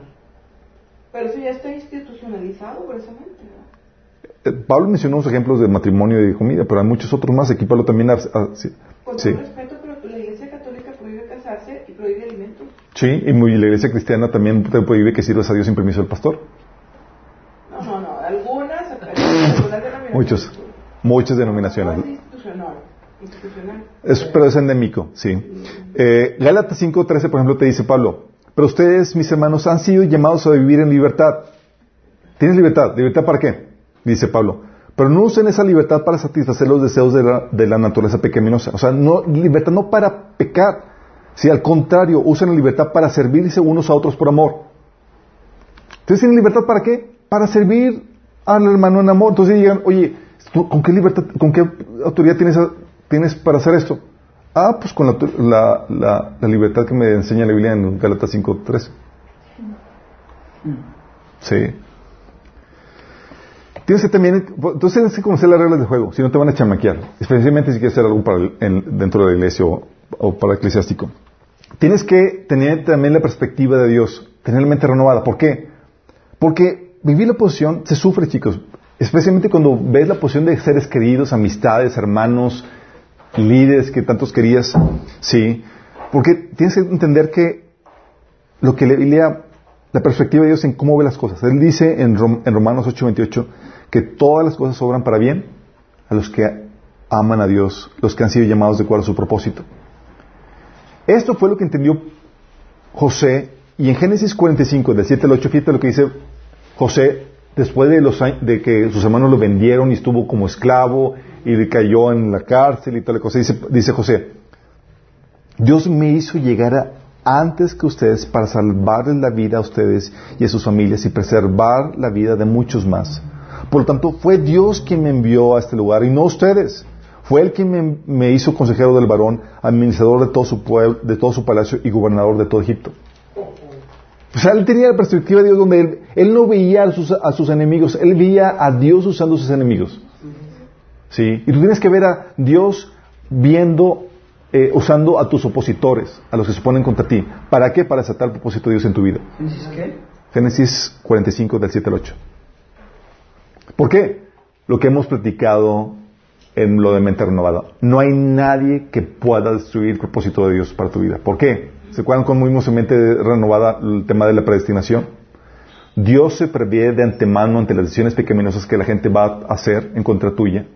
Pero eso ya está institucionalizado precisamente. Eh, Pablo mencionó unos ejemplos de matrimonio y de comida, pero hay muchos otros más. Aquí Pablo también... sí. Con todo respeto, pero la Iglesia Católica prohíbe casarse y prohíbe alimentos. Sí, y la Iglesia Cristiana también te prohíbe que sirvas a Dios sin permiso del pastor. No, no, no. Algunas, algunas Muchos, muchas denominaciones. No, institucional. institucional. Es, pero es endémico, sí. Eh, Gálatas 5.13, por ejemplo, te dice Pablo, pero ustedes, mis hermanos, han sido llamados a vivir en libertad. ¿Tienes libertad? ¿Libertad para qué? Dice Pablo. Pero no usen esa libertad para satisfacer los deseos de la, de la naturaleza pecaminosa. O sea, no, libertad no para pecar. Si al contrario, usen la libertad para servirse unos a otros por amor. Entonces, ¿tienen libertad para qué? Para servir al hermano en amor. Entonces digan, oye, ¿con qué libertad, con qué autoridad tienes, tienes para hacer esto? Ah, pues con la, la, la, la libertad que me enseña la Biblia en Galatas 5.13. Sí. Tienes que también, entonces tienes que conocer las reglas del juego, si no te van a chamaquear, especialmente si quieres hacer algo para el, en, dentro de la iglesia o, para el eclesiástico. Tienes que tener también la perspectiva de Dios, tener la mente renovada. ¿Por qué? Porque vivir la posición se sufre, chicos, especialmente cuando ves la posición de seres queridos, amistades, hermanos, líderes que tantos querías, sí, porque tienes que entender que lo que la la perspectiva de Dios en cómo ve las cosas. Él dice en Romanos 8:28 que todas las cosas obran para bien a los que aman a Dios, los que han sido llamados de acuerdo a su propósito. Esto fue lo que entendió José y en Génesis 45, del 7 al 8, fíjate lo que dice José, después de, los, de que sus hermanos lo vendieron y estuvo como esclavo y cayó en la cárcel y tal cosa, dice, dice José, Dios me hizo llegar antes que ustedes para salvarles la vida a ustedes y a sus familias y preservar la vida de muchos más. Por lo tanto, fue Dios quien me envió a este lugar y no ustedes. Fue Él quien me, me hizo consejero del varón, administrador de todo su pueblo, de todo su palacio y gobernador de todo Egipto. O sea, él tenía la perspectiva de Dios donde él, él no veía a sus, a sus enemigos, él veía a Dios usando a sus enemigos. ¿Sí? Y tú tienes que ver a Dios viendo, eh, usando a tus opositores, a los que se ponen contra ti. ¿Para qué? Para desatar el propósito de Dios en tu vida. ¿Génesis qué? Génesis 45 del 7 al 8. ¿Por qué? Lo que hemos platicado en lo de mente renovada. No hay nadie que pueda destruir el propósito de Dios para tu vida. ¿Por qué? ¿Se acuerdan cómo vimos en mente renovada el tema de la predestinación? Dios se prevé de antemano ante las decisiones pecaminosas que la gente va a hacer en contra tuya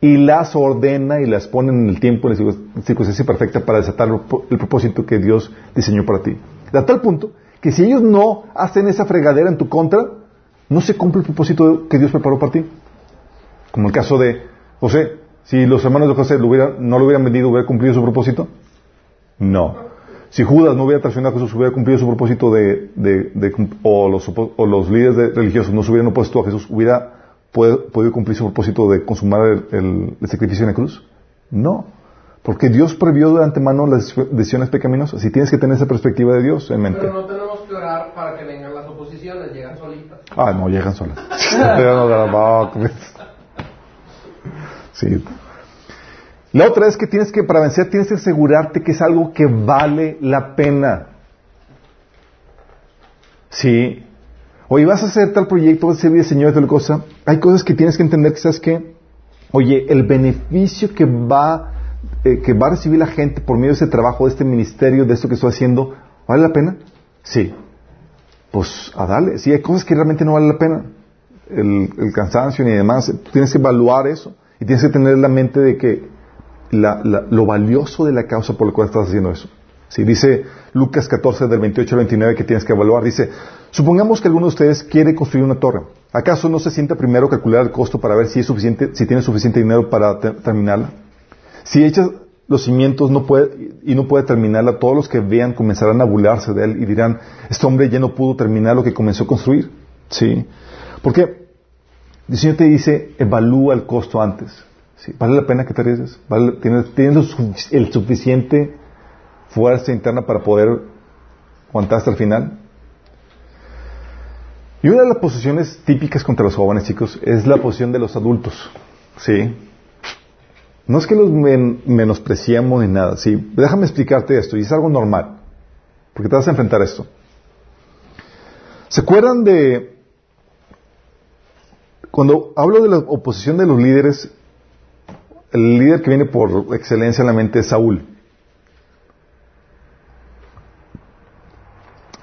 y las ordena y las pone en el tiempo, en la circunstancia perfecta para desatar el pro- el propósito que Dios diseñó para ti. A tal punto que si ellos no hacen esa fregadera en tu contra, no se cumple el propósito que Dios preparó para ti. Como el caso de José. Si los hermanos de José hubieran- no lo hubieran vendido, ¿hubiera cumplido su propósito? No. Si Judas no hubiera traicionado a Jesús, hubiera cumplido su propósito de, de- de o, los, los líderes de- religiosos no se hubieran opuesto a Jesús, ¿hubiera podido cumplir su propósito de consumar el- el sacrificio en la cruz? No. Porque Dios previó de antemano las decisiones pecaminosas. Y tienes que tener esa perspectiva de Dios en mente. Pero no tenemos que orar para que vengan las oposiciones, llegan solitas. Ah, no, llegan solas. Sí. La otra es que tienes que, para vencer, tienes que asegurarte que es algo que vale la pena. Sí. Oye, vas a hacer tal proyecto, vas a servir al Señor, tal cosa. Hay cosas que tienes que entender que sabes que, oye, el beneficio que va, eh, que va a recibir la gente por medio de ese trabajo, de este ministerio, de esto que estoy haciendo, ¿vale la pena? Sí pues a darle. Sí, hay cosas que realmente no valen la pena. El, cansancio ni demás. Tienes que evaluar eso. Y tienes que tener en la mente de que la- la- lo valioso de la causa por la cual estás haciendo eso. Sí, dice Lucas 14 del 28 al 29 que tienes que evaluar. Dice, supongamos que alguno de ustedes quiere construir una torre. ¿Acaso no se sienta primero calcular el costo para ver si es suficiente, si tiene suficiente dinero para te- terminarla? Si echas los cimientos no puede, y no puede terminarla, todos los que vean comenzarán a burlarse de él y dirán, este hombre ya no pudo terminar lo que comenzó a construir. ¿Sí? Porque el Señor te dice, evalúa el costo antes. ¿Vale la pena que te arriesgues? ¿Vale- ¿Tienes, tienes el suficiente fuerza interna para poder aguantar hasta el final? Y una de las posiciones típicas contra los jóvenes, chicos, es la posición de los adultos. ¿Sí? No es que los men- menospreciemos ni nada, sí. Déjame explicarte esto, y es algo normal, porque te vas a enfrentar a esto. ¿Se acuerdan de cuando hablo de la oposición de los líderes? El líder que viene por excelencia en la mente es Saúl.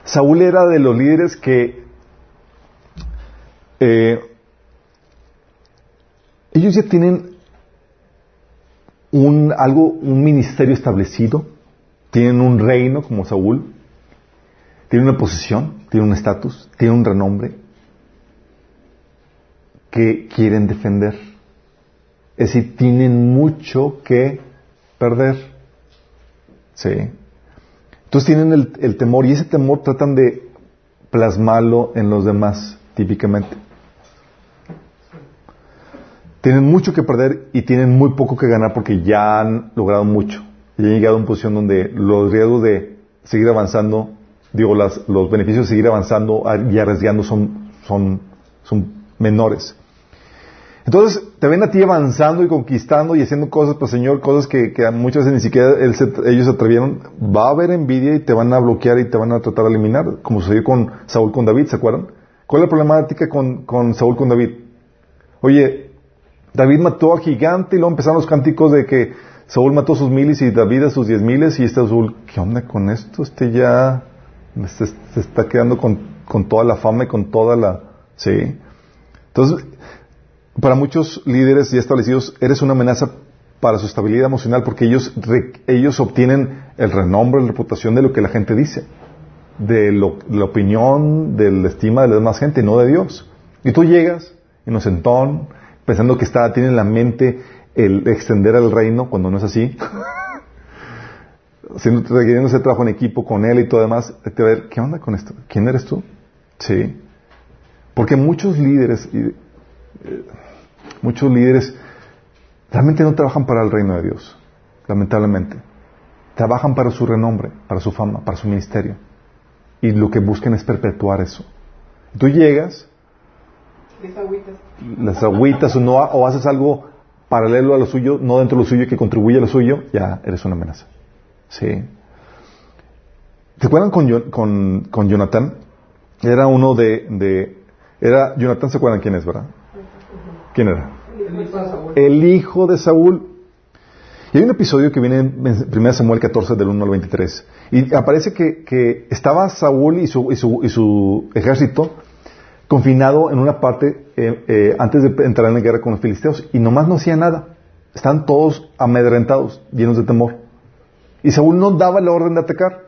Saúl era de los líderes que eh, ellos ya tienen un, algo, un ministerio establecido, tienen un reino como Saúl, tienen una posición, tienen un estatus, tienen un renombre que quieren defender. Es decir, tienen mucho que perder. Sí. Entonces tienen el, el temor y ese temor tratan de plasmarlo en los demás, típicamente. Tienen mucho que perder y tienen muy poco que ganar porque ya han logrado mucho. Y han llegado a una posición donde los riesgos de seguir avanzando, digo, las- los beneficios de seguir avanzando y arriesgando son, son, menores. Entonces, te ven a ti avanzando y conquistando y haciendo cosas, pues Señor, cosas que, que muchas veces ni siquiera él se- ellos se atrevieron. Va a haber envidia y te van a bloquear y te van a tratar de eliminar, como sucedió con Saúl con David, ¿se acuerdan? ¿Cuál es la problemática con, con Saúl con David? Oye, David mató al gigante y luego empezaron los cánticos de que Saúl mató a sus miles y David a sus diez miles y este Saúl, ¿qué onda con esto? Este ya se, está quedando con, con toda la fama y con toda la... Sí. Entonces, para muchos líderes ya establecidos, eres una amenaza para su estabilidad emocional porque ellos, re- ellos obtienen el renombre, la reputación de lo que la gente dice. de, lo- la opinión, de la estima de la demás gente, no de Dios. Y tú llegas, inocentón, pensando que está, tiene en la mente el extender el reino cuando no es así. *laughs* Requiriendo ese trabajo en equipo con él y todo demás, va a ver, ¿qué onda con esto? ¿Quién eres tú? Sí. Porque muchos líderes, eh, muchos líderes realmente no trabajan para el reino de Dios, lamentablemente. Trabajan para su renombre, para su fama, para su ministerio. Y lo que buscan es perpetuar eso. Tú llegas, Agüitas. las agüitas o, no, o haces algo paralelo a lo suyo, no dentro de lo suyo, que contribuye a lo suyo, ya eres una amenaza. Sí. ¿Te acuerdan con, con, con Jonathan? Era uno de, de... Era, Jonathan, ¿se acuerdan quién es, verdad? ¿Quién era? El hijo de Saúl. El hijo de Saúl. Y hay un episodio que viene en 1 Samuel 14 del 1 al 23. Y aparece que, que estaba Saúl y su, y, su, y su ejército confinado en una parte eh, eh, antes de entrar en la guerra con los filisteos. Y nomás no hacía nada. Están todos amedrentados, llenos de temor. Y Saúl no daba la orden de atacar.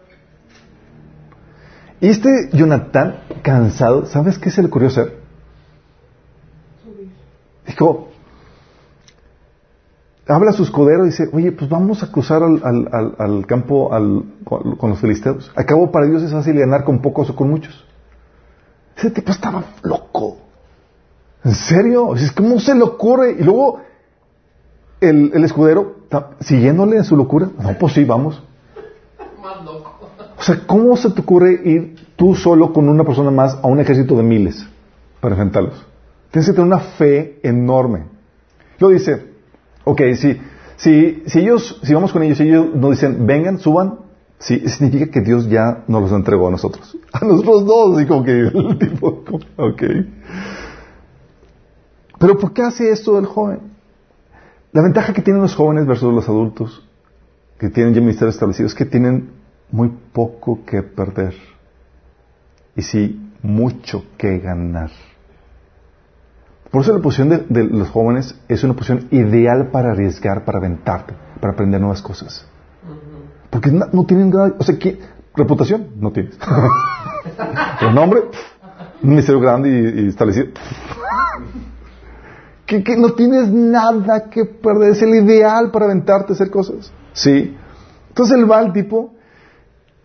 Y este Jonatán, cansado, ¿sabes qué se le ocurrió hacer? Dijo, habla a su escudero y dice, oye, pues vamos a cruzar al, al- al- campo con los filisteos. Acabo para Dios es fácil ganar con pocos o con muchos. Ese tipo estaba loco. ¿En serio? ¿Cómo se le ocurre? Y luego el, el escudero, siguiéndole en su locura, no, pues sí, vamos. Más loco. O sea, ¿cómo se te ocurre ir tú solo con una persona más a un ejército de miles para enfrentarlos? Tienes que tener una fe enorme. Luego dice, ok, si, si, si ellos, si vamos con ellos y ellos nos dicen, vengan, suban, sí, *laughs* significa que Dios ya nos los entregó a nosotros. *laughs* A nosotros dos, como que el *laughs* tipo, ok. Pero ¿por qué hace esto el joven? La ventaja que tienen los jóvenes versus los adultos que tienen ya ministerios establecidos es que tienen muy poco que perder y sí mucho que ganar. Por eso la posición de, de los jóvenes es una posición ideal para arriesgar, para aventarte, para aprender nuevas cosas. Porque no tienen nada, o sea, ¿qué? reputación no tienes. *laughs* Pero nombre, un ministerio grande y, y establecido. que, que no tienes nada que perder, es el ideal para aventarte a hacer cosas. Sí. Entonces él va al tipo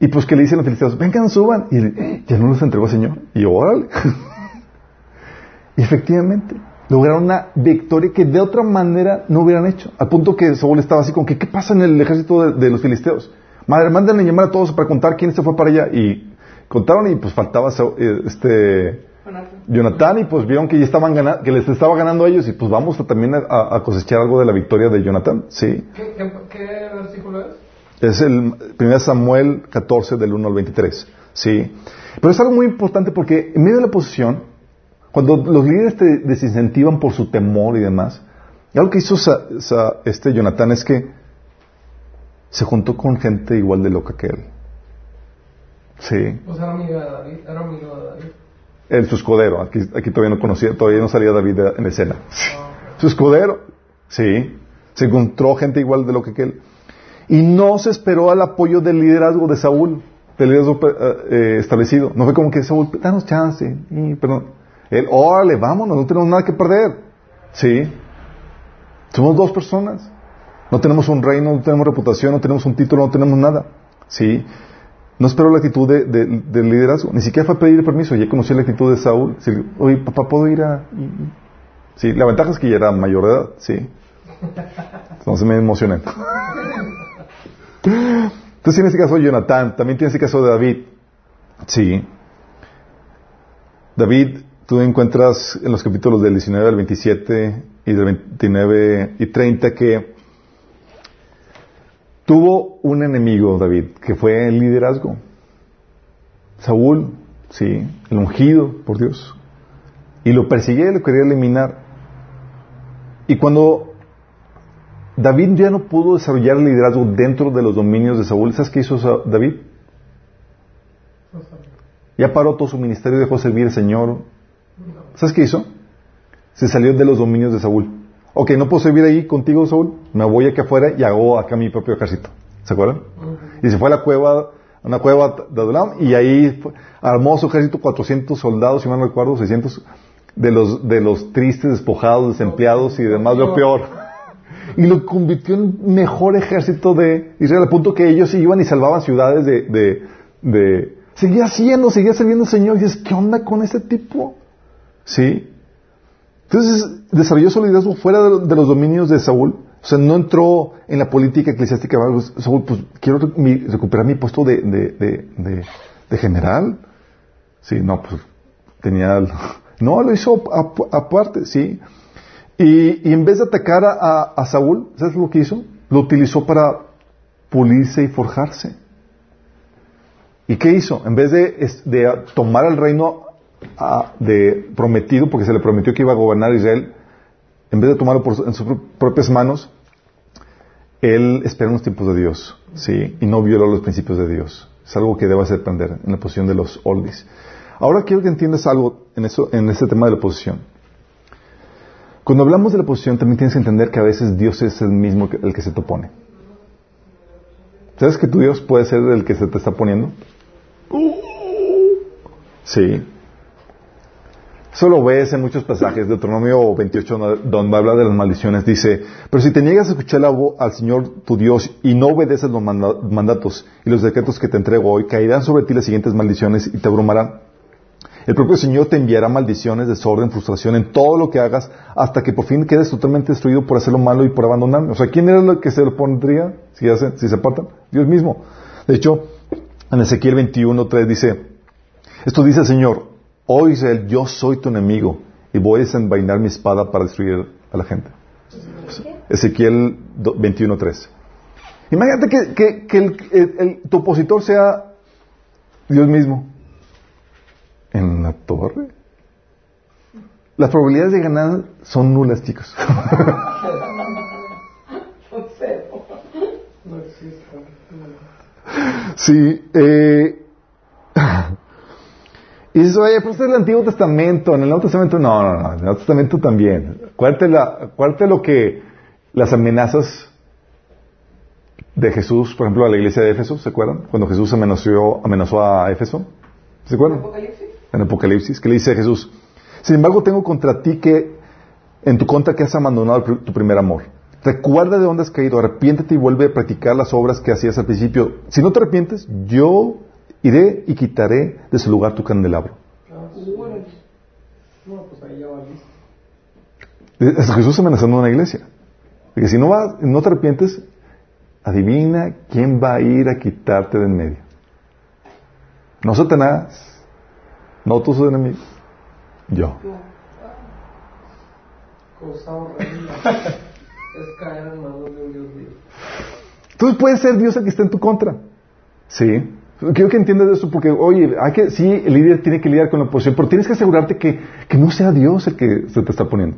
y pues que le dicen los filisteos, vengan, suban. Y él, "Eh, ya no los entregó el Señor. Y órale. *laughs* y efectivamente, lograron una victoria que de otra manera no hubieran hecho. Al punto que Saúl estaba así como que, ¿qué pasa en el ejército de, de los filisteos? Madre, mándenle llamar a todos para contar quién se fue para allá. Y contaron y pues faltaba eh, este Jonathan. Jonathan y pues vieron que ya estaban ganando, que les estaba ganando a ellos y pues vamos a, también a, a cosechar algo de la victoria de Jonathan. Sí. ¿Qué, qué, qué versículo es? Es el 1 Samuel 14 del 1 al 23. Sí. Pero es algo muy importante porque en medio de la posición, cuando los líderes te desincentivan por su temor y demás, algo que hizo Sa- Sa- este Jonathan es que se juntó con gente igual de loca que él. Sí. Pues era amigo de David. Era amigo de David. El su escudero. Aquí, aquí todavía no conocía, todavía no salía David en escena. Su escudero. Sí. Se encontró gente igual de lo que él. Y no se esperó al apoyo del liderazgo de Saúl, del liderazgo eh, eh, establecido. No fue como que Saúl, danos chance. Y, perdón. Él, órale, vámonos, no tenemos nada que perder. Sí. Somos dos personas. No tenemos un reino, no tenemos reputación, no tenemos un título, no tenemos nada. Sí. No esperó la actitud de- de- liderazgo. Ni siquiera fue a pedir permiso. Ya conocí la actitud de Saúl. Sí, Oye, papá, ¿puedo ir a...? y- y-?" Sí, la ventaja es que ya era mayor de edad. Sí. Entonces me emocioné. Entonces tiene ese caso de Jonathan. También tiene ese caso de David. Sí. David, tú encuentras en los capítulos del 19 al 27 y del 29 y 30 que tuvo un enemigo, David, que fue el liderazgo. Saúl, sí, el ungido por Dios. Y lo perseguía y lo quería eliminar. Y cuando David ya no pudo desarrollar el liderazgo dentro de los dominios de Saúl, ¿sabes qué hizo David? Ya paró todo su ministerio y dejó servir al Señor. ¿Sabes qué hizo? Se salió de los dominios de Saúl. Ok, no puedo servir ahí contigo, Saúl. Me voy aquí afuera y hago acá mi propio ejército. ¿Se acuerdan? Y se fue a la cueva a una cueva de Adulam y ahí fue- armó su ejército 400 soldados, si mal no recuerdo, 600 de los, de los tristes, despojados, desempleados y demás, lo peor. Y lo convirtió en mejor ejército de Israel, al punto que ellos iban y salvaban ciudades de... de, de- seguía haciendo, seguía sirviendo al Señor. Y dices, ¿qué onda con ese tipo? ¿Sí? Entonces desarrolló su fuera de, los dominios de Saúl. O sea, no entró en la política eclesiástica. Saúl, pues quiero recuperar mi puesto de, general. Sí, no, pues tenía... *laughs* No, lo hizo ap- aparte, sí. Y, y en vez de atacar a, Saúl, ¿sabes lo que hizo? Lo utilizó para pulirse y forjarse. ¿Y qué hizo? En vez de, de tomar el reino de prometido, porque se le prometió que iba a gobernar Israel, en vez de tomarlo por en sus pro- propias manos, él esperó los tiempos de Dios, ¿sí? Y no violó los principios de Dios. Es algo que debes aprender en la posición de los oldies. Ahora quiero que entiendas algo en, eso, en este tema de la oposición. Cuando hablamos de la oposición, también tienes que entender que a veces Dios es el mismo que el que se te opone. ¿Sabes que tu Dios puede ser el que se te está poniendo? Sí. Eso lo ves en muchos pasajes. Deuteronomio 28, no- donde habla de las maldiciones, dice, pero si te niegas a escuchar la voz al Señor tu Dios y no obedeces los manda- mandatos y los decretos que te entrego hoy, caerán sobre ti las siguientes maldiciones y te abrumarán. El propio Señor te enviará maldiciones, desorden, frustración en todo lo que hagas hasta que por fin quedes totalmente destruido por hacer lo malo y por abandonarme. O sea, ¿quién era el que se lo pondría si, hacen- si se apartan? Dios mismo. De hecho, en Ezequiel 21.3 dice, esto dice el Señor, oh Israel, yo soy tu enemigo y voy a desenvainar mi espada para destruir a la gente. Ezequiel do- 21.3. Imagínate que, que- el- el- tu opositor sea Dios mismo. En la torre. Las probabilidades de ganar son nulas, chicos. *laughs* Sí. Eh, y dices, oye, pero este es el Antiguo Testamento. En el Nuevo Testamento, no, no, no. En el Nuevo Testamento también. Acuérdate, la, acuérdate lo que las amenazas de Jesús, por ejemplo, a la iglesia de Éfeso, ¿se acuerdan? Cuando Jesús amenazó, amenazó a Éfeso. ¿Se acuerdan? Apocalipsis. en Apocalipsis, que le dice a Jesús, sin embargo tengo contra ti que, en tu contra que has abandonado tu primer amor. Recuerda de dónde has caído, arrepiéntete y vuelve a practicar las obras que hacías al principio. Si no te arrepientes, yo iré y quitaré de su lugar tu candelabro. Es Jesús amenazando a una iglesia. Porque si no, vas, no te arrepientes, adivina quién va a ir a quitarte de en medio. No Satanás, no tus enemigos, yo. *laughs* Cosa horrible. es caer en manos de un Dios vivo. Entonces puede ser Dios el que está en tu contra. Sí. Quiero que entiendas eso porque, oye, hay que, sí, el líder tiene que lidiar con la oposición, pero tienes que asegurarte que, que no sea Dios el que se te está poniendo.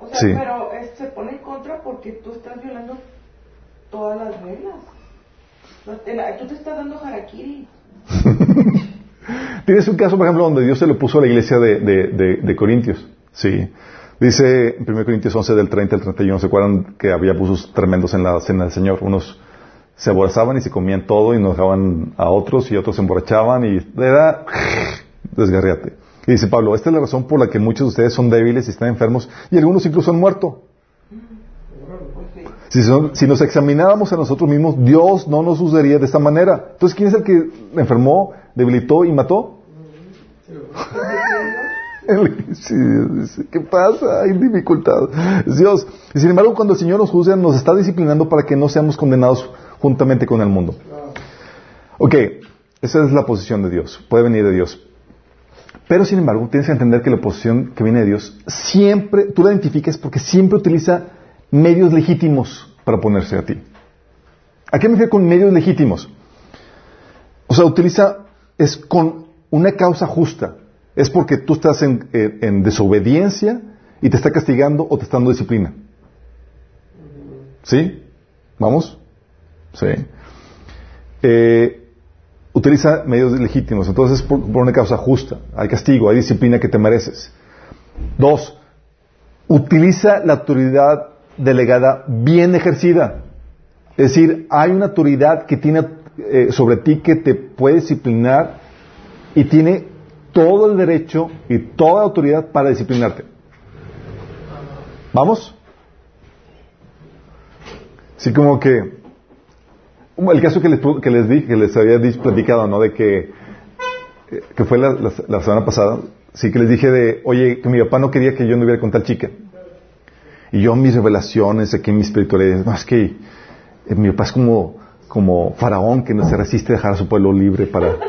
O sea, Sí. pero eh, se pone en contra porque tú estás violando todas las reglas. Tú te estás dando harakiri. *laughs* Tienes un caso, por ejemplo, donde Dios se lo puso a la iglesia de, de, de- de Corintios. Sí. Dice en 1 Corintios 11 del 30 al 31, ¿se acuerdan que había abusos tremendos en la cena del Señor? Unos se aborrazaban y se comían todo y nos dejaban a otros y otros se emborrachaban y era *laughs* desgarriate. Y dice Pablo, esta es la razón por la que muchos de ustedes son débiles y están enfermos y algunos incluso han muerto. Si, son- si nos examináramos a nosotros mismos, Dios no nos usaría de esta manera. Entonces, ¿quién es el que enfermó, debilitó y mató? *laughs* ¿Qué pasa? Hay dificultad. Dios. Y sin embargo, cuando el Señor nos juzga, nos está disciplinando para que no seamos condenados juntamente con el mundo. Ok, esa es la posición de Dios. Puede venir de Dios. Pero sin embargo, tienes que entender que la posición que viene de Dios siempre, tú la identificas porque siempre utiliza medios legítimos para ponerse a ti. ¿A qué me refiero con medios legítimos? O sea, utiliza, es con una causa justa. Es porque tú estás en, en desobediencia y te está castigando o te está dando disciplina. ¿Sí? ¿Vamos? Sí. Eh, utiliza medios legítimos. Entonces, por, por una causa justa. Hay castigo, hay disciplina que te mereces. Dos, utiliza la autoridad delegada bien ejercida. Es decir, hay una autoridad que tiene eh, sobre ti que te puede disciplinar y tiene todo el derecho y toda la autoridad para disciplinarte. ¿Vamos? Sí, como que el caso que les, que les di, que les había platicado, ¿no? De que, eh, que fue la, semana pasada, sí que les dije de, oye, que mi papá no quería que yo anduviera con tal chica. Y yo mis revelaciones, aquí en mi espiritualidad, más que eh, mi papá es como, como faraón que no se resiste a dejar a su pueblo libre para... *laughs*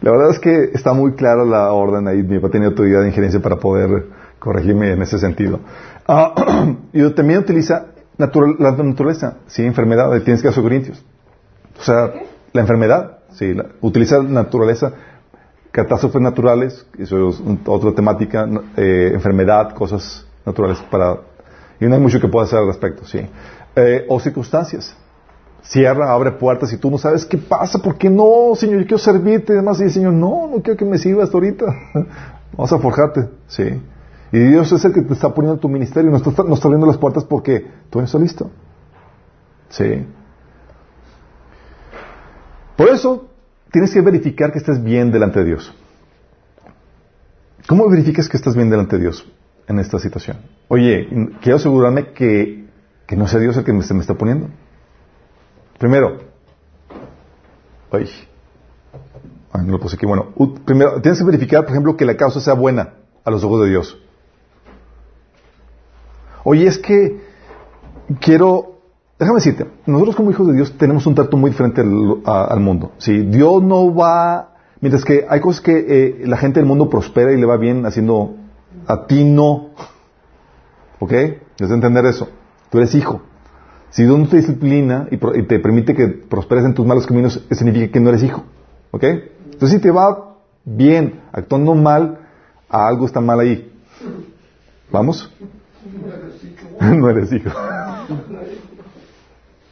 La verdad es que está muy clara la orden ahí. Mi papá tenía autoridad de injerencia para poder corregirme en ese sentido. Uh, *clears throat* y también utiliza natural, la naturaleza, ¿sí? Enfermedad, tienes que hacer Corintios. O sea, la enfermedad, sí, utiliza la naturaleza, catástrofes naturales, eso es otra temática, eh, enfermedad, cosas naturales para... Y no hay mucho que pueda hacer al respecto, sí. Eh, o circunstancias cierra, abre puertas y tú no sabes qué pasa, ¿por qué no, Señor? Yo quiero servirte y demás. Y el Señor, no, no quiero que me sirvas ahorita. *laughs* Vamos a forjarte, sí. Y Dios es el que te está poniendo tu ministerio, no está, no está abriendo las puertas porque tú no estás listo. Sí. Por eso tienes que verificar que estés bien delante de Dios. ¿Cómo verificas que estás bien delante de Dios en esta situación? Oye, quiero asegurarme que, que no sea Dios el que me, se me está poniendo. Primero, ay, no lo puse aquí. Bueno, primero, tienes que verificar, por ejemplo, que la causa sea buena a los ojos de Dios. Oye, es que quiero, déjame decirte, nosotros como hijos de Dios tenemos un trato muy diferente al, mundo. ¿sí? Dios no va, mientras que hay cosas que eh, la gente del mundo prospera y le va bien haciendo, a ti no. ¿Ok? Debes entender eso. Tú eres hijo. Si Dios no te disciplina y, te permite que prosperes en tus malos caminos, significa que no eres hijo. ¿Ok? Entonces, si te va bien actuando mal, algo está mal ahí. ¿Vamos? *laughs* no eres hijo.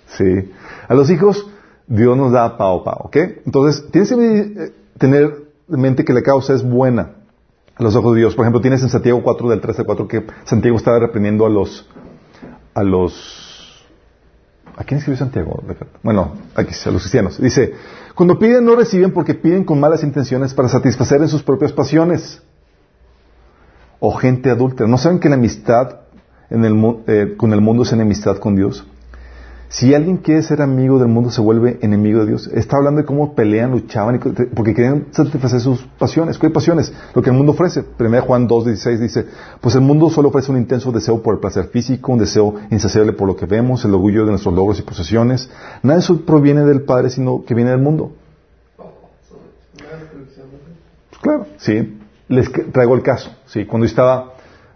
sí. A los hijos, Dios nos da pao pao. ¿Ok? Entonces, tienes que eh, tener en mente que la causa es buena a los ojos de Dios. Por ejemplo, tienes en Santiago 4 del 3 al 4 que Santiago estaba reprendiendo a los a los ¿A quién escribió Santiago? Bueno, aquí, a los cristianos. Dice, cuando piden no reciben porque piden con malas intenciones para satisfacer en sus propias pasiones. O gente adulta. ¿No saben que la amistad eh, con el mundo es enemistad con Dios? Si alguien quiere ser amigo del mundo, se vuelve enemigo de Dios. Está hablando de cómo pelean, luchaban, porque querían satisfacer sus pasiones. ¿Qué pasiones? Lo que el mundo ofrece. 1 Juan 2.16 dice, pues el mundo solo ofrece un intenso deseo por el placer físico, un deseo insaciable por lo que vemos, el orgullo de nuestros logros y posesiones. Nada de eso proviene del Padre, sino que viene del mundo. Pues claro, sí. Les traigo el caso. Sí, cuando estaba,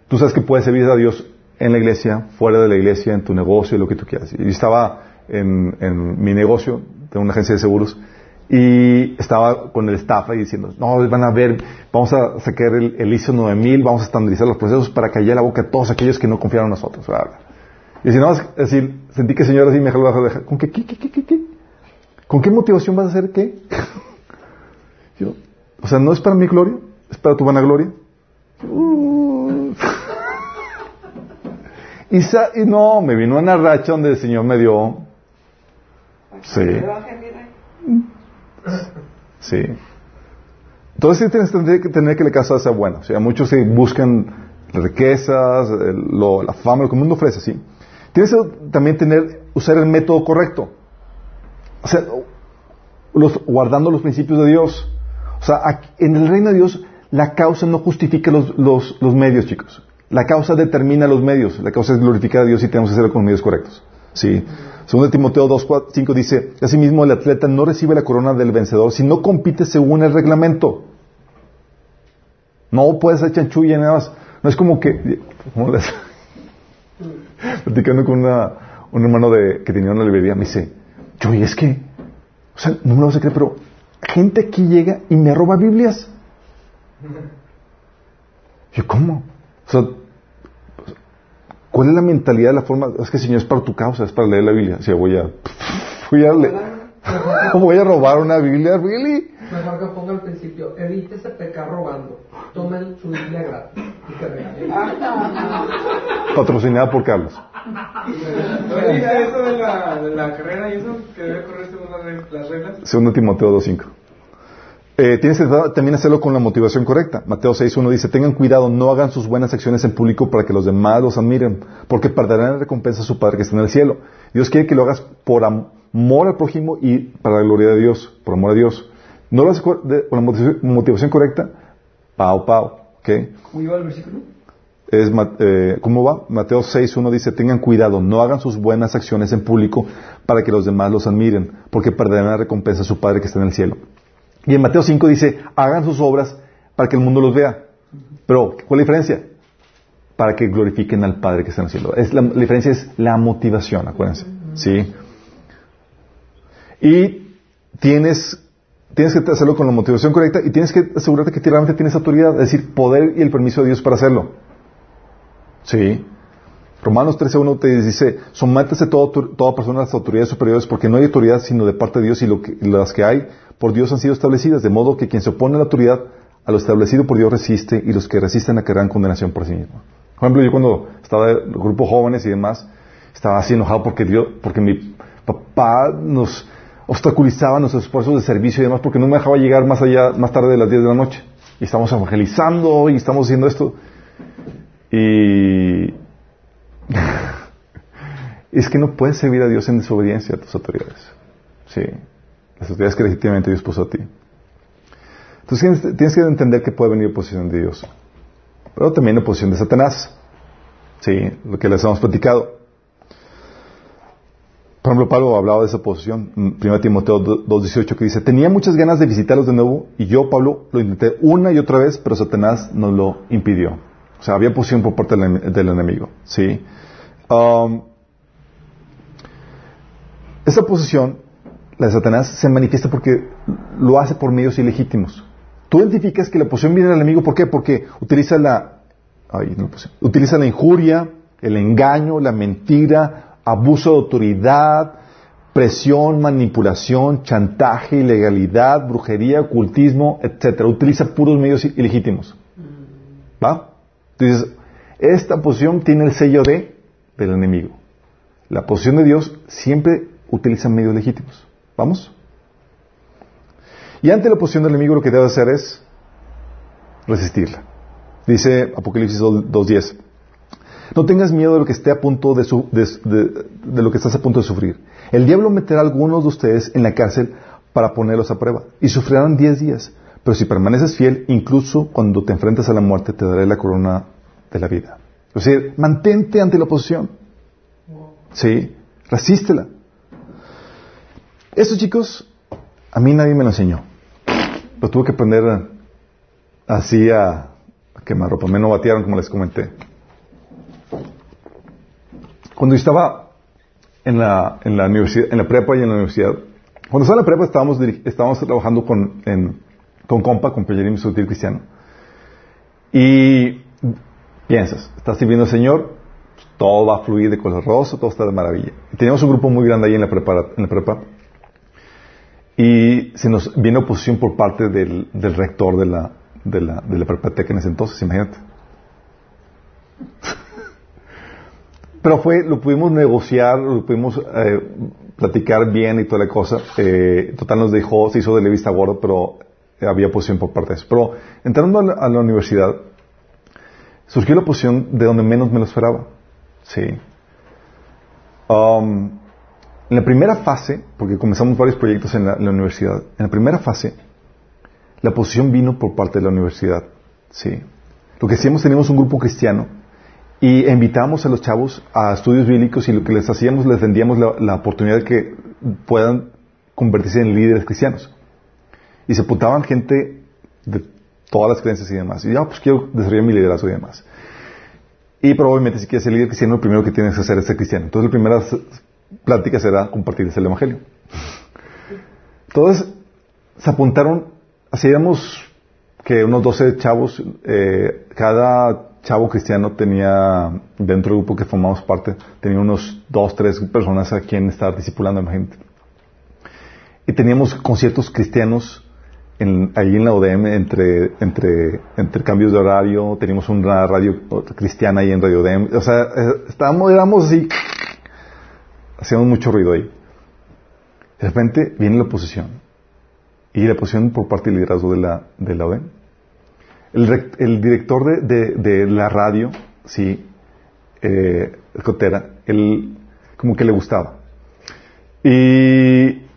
tú sabes que puedes servir a Dios en la iglesia, fuera de la iglesia, en tu negocio, lo que tú quieras. Y estaba en, mi negocio, de una agencia de seguros, y estaba con el staff ahí diciendo, no, van a ver, vamos a sacar el, el ISO 9000, vamos a estandarizar los procesos para callar la boca a todos aquellos que no confiaron en nosotros. Y si no, es decir, sentí que el Señor así me dejó la ¿Con qué? ¿Con qué motivación vas a hacer qué? *laughs* Yo, o sea, no es para mi gloria, es para tu vanagloria. Uh. Y, no, me vino una racha donde el Señor me dio. Sí. Sí. Entonces tienes que tener que la casa sea buena. O sea, muchos se buscan riquezas, la fama, lo que el mundo ofrece, sí. Tienes que también tener, usar el método correcto. O sea, guardando los principios de Dios. O sea, en el reino de Dios, la causa no justifica los, los, los medios, chicos. La causa determina los medios. La causa es glorificar a Dios y tenemos que hacerlo con medios correctos. Sí. Segundo Timoteo 2.5 dice, asimismo el atleta no recibe la corona del vencedor si no compite según el reglamento. No puedes hacer chanchulla nada más. No es como que... ¿Cómo. *laughs* Platicando con una, un hermano de, que tenía una librería, me dice, Chuy, es que... O sea, no me lo sé creer, pero gente aquí llega y me roba Biblias. Yo, ¿cómo? O sea, ¿Cuál es la mentalidad, la forma? Es que Señor es para tu causa, es para leer la Biblia. O sea, voy a, *laughs* voy a, leer, *laughs* voy a robar una Biblia, ¿really? Mejor que ponga al principio, evítese pecar robando. Tomen su Biblia gratis. Y que. Patrocinada por Carlos. Oye, ¿viste eso de la, de la carrera y eso? Que debe correr según las reglas. Segundo Timoteo 2.5. Eh, tienes que también hacerlo con la motivación correcta. Mateo 6.1 dice, tengan cuidado, no hagan sus buenas acciones en público para que los demás los admiren, porque perderán la recompensa a su Padre que está en el cielo. Dios quiere que lo hagas por amor al prójimo y para la gloria de Dios, por amor a Dios. No lo haces con la motivación, motivación correcta, pao, pao. ¿ok? ¿Cómo iba el versículo? Es, eh, ¿Cómo va? Mateo 6.1 dice, tengan cuidado, no hagan sus buenas acciones en público para que los demás los admiren, porque perderán la recompensa a su Padre que está en el cielo. Y en Mateo 5 dice, hagan sus obras para que el mundo los vea. Pero, ¿cuál es la diferencia? Para que glorifiquen al Padre que está en el cielo. La diferencia es la motivación, acuérdense. ¿Sí? Y tienes, tienes que hacerlo con la motivación correcta y tienes que asegurarte que realmente tienes autoridad, es decir, poder y el permiso de Dios para hacerlo. Sí. Romanos 13.1 te dice, sométese todo, toda persona a las autoridades superiores porque no hay autoridad sino de parte de Dios y, las que hay por Dios han sido establecidas, de modo que quien se opone a la autoridad a lo establecido por Dios resiste y los que resisten acarrean condenación por sí mismo. Por ejemplo, yo cuando estaba en el grupo jóvenes y demás, estaba así enojado porque Dios, porque mi papá nos obstaculizaba nuestros esfuerzos de servicio y demás porque no me dejaba llegar más allá, más tarde de las 10 de la noche. Y estamos evangelizando y estamos haciendo esto. Y *laughs* es que no puedes servir a Dios en desobediencia a tus autoridades. Sí. Las autoridades que legítimamente Dios puso a ti. Entonces tienes, que entender que puede venir oposición de Dios. Pero también oposición de Satanás. Sí, lo que les hemos platicado. Por ejemplo, Pablo hablaba de esa oposición. 1 Timoteo 2.18 que dice, tenía muchas ganas de visitarlos de nuevo y yo, Pablo, lo intenté una y otra vez, pero Satanás nos lo impidió. O sea, había oposición por parte del, del enemigo. ¿sí? Um, esa oposición, la de Satanás, se manifiesta porque lo hace por medios ilegítimos. Tú identificas que la oposición viene del enemigo, ¿por qué? Porque utiliza la, ay, no, utiliza la injuria, el engaño, la mentira, abuso de autoridad, presión, manipulación, chantaje, ilegalidad, brujería, ocultismo, etcétera. Utiliza puros medios ilegítimos. ¿Va? Entonces, esta posición tiene el sello de del enemigo. La posición de Dios siempre utiliza medios legítimos. ¿Vamos? Y ante la posición del enemigo lo que debe hacer es resistirla. Dice Apocalipsis 2.10. No tengas miedo de lo que esté a punto de, su, de, lo que estás a punto de sufrir. El diablo meterá a algunos de ustedes en la cárcel para ponerlos a prueba y sufrirán diez días. Pero si permaneces fiel, incluso cuando te enfrentas a la muerte, te daré la corona de la vida. O sea, mantente ante la oposición. Sí, resístela. Eso, chicos, a mí nadie me lo enseñó. Lo tuve que aprender así a, a quemarropa. Me no batearon, como les comenté. Cuando estaba en la, en la universidad, en la prepa y en la universidad, cuando estaba en la prepa estábamos, estábamos trabajando con, en, con compa, con Pellerín Sutil Cristiano. Y piensas, estás sirviendo al Señor, todo va a fluir de color rosa, todo está de maravilla. Teníamos un grupo muy grande ahí en la prepa, en la prepa y se nos viene oposición por parte del, del rector de la, de la, de la en ese entonces, imagínate. *laughs* Pero fue, lo pudimos negociar, lo pudimos eh, platicar bien y toda la cosa. Eh, total nos dejó, se hizo de la vista gordo, pero había oposición por parte de eso. Pero entrando a la universidad, surgió la oposición de donde menos me lo esperaba. Sí. Um, en la primera fase, porque comenzamos varios proyectos en la, universidad, en la primera fase, la oposición vino por parte de la universidad. Sí. Lo que hacíamos, teníamos un grupo cristiano y invitábamos a los chavos a estudios bíblicos y lo que les hacíamos, les vendíamos la, la oportunidad de que puedan convertirse en líderes cristianos. Y se apuntaban gente de todas las creencias y demás. Y ya, pues quiero desarrollar mi liderazgo y demás. Y probablemente si quieres ser líder cristiano, lo primero que tienes que hacer es ser cristiano. Entonces la primera plática será compartirles el Evangelio. Entonces, se apuntaron, hacíamos que unos 12 chavos, eh, cada chavo cristiano tenía, dentro del grupo que formamos parte, tenía unos dos, tres personas a quien estar discipulando, imagínate. Y teníamos conciertos cristianos en, ahí en la ODM entre, entre, entre cambios de horario, teníamos una radio cristiana ahí en Radio ODM, o sea, eh, estábamos, éramos así, hacíamos mucho ruido ahí. De repente viene la oposición, y la oposición por parte del liderazgo de la, de la ODM. El, el director de, de, de la radio, sí, eh, Cotera, él como que le gustaba. Y,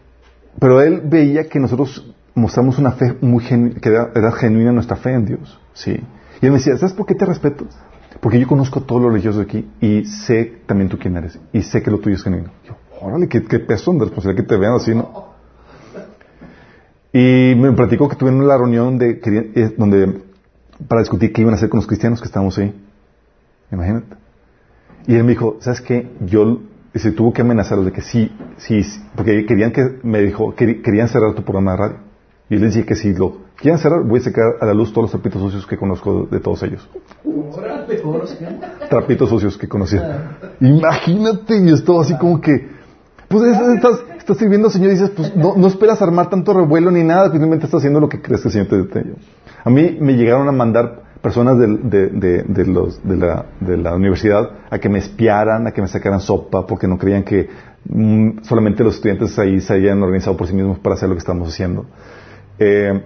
pero él veía que nosotros mostramos una fe muy que era, genuina nuestra fe en Dios, sí. Y él me decía, ¿sabes por qué te respeto? Porque yo conozco a todos los religiosos aquí y sé también tú quién eres y sé que lo tuyo es genuino. Yo, órale, qué, qué peso de responsabilidad que te vean así, ¿no? Y me platicó que tuvieron la reunión de, eh, donde, para discutir qué iban a hacer con los cristianos que estábamos ahí. Imagínate. Y él me dijo, ¿sabes qué? Yo, se tuvo que amenazarlos de que sí, sí, porque querían que, me dijo, querían cerrar tu programa de radio. Y les dije que si lo quieren cerrar, voy a sacar a la luz todos los trapitos sucios que conozco de todos ellos. Trapitos sucios que conocía. Imagínate, y esto así como que, pues es- estás, estás sirviendo al Señor y dices, pues no, no esperas armar tanto revuelo ni nada, simplemente estás haciendo lo que crees que el Señor te. A mí me llegaron a mandar personas de, de- de los, de, la, de la universidad a que me espiaran, a que me sacaran sopa, porque no creían que mm, solamente los estudiantes ahí se hayan organizado por sí mismos para hacer lo que estamos haciendo. Eh,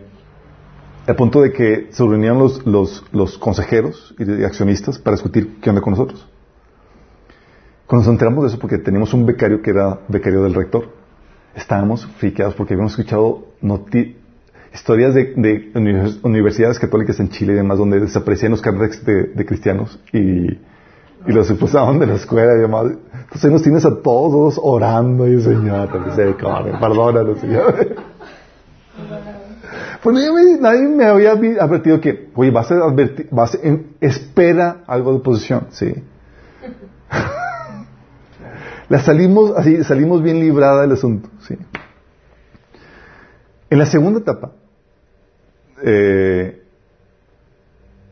punto de que se reunían los, consejeros y accionistas para discutir qué onda con nosotros. Cuando nos enteramos de eso, porque teníamos un becario que era becario del rector, estábamos friqueados porque habíamos escuchado historias de, de univers- universidades católicas en Chile y demás, donde desaparecían los carnets de, cristianos y, y los expulsaban de la escuela y demás. Entonces nos tienes a todos orando y Señor, te misericordia, perdónanos, Señor. Pues nadie nadie me había advertido que, oye, vas a advertir, vas a- en- espera algo de oposición, sí. *laughs* La salimos así, salimos bien librada del asunto, sí. En la segunda etapa, eh,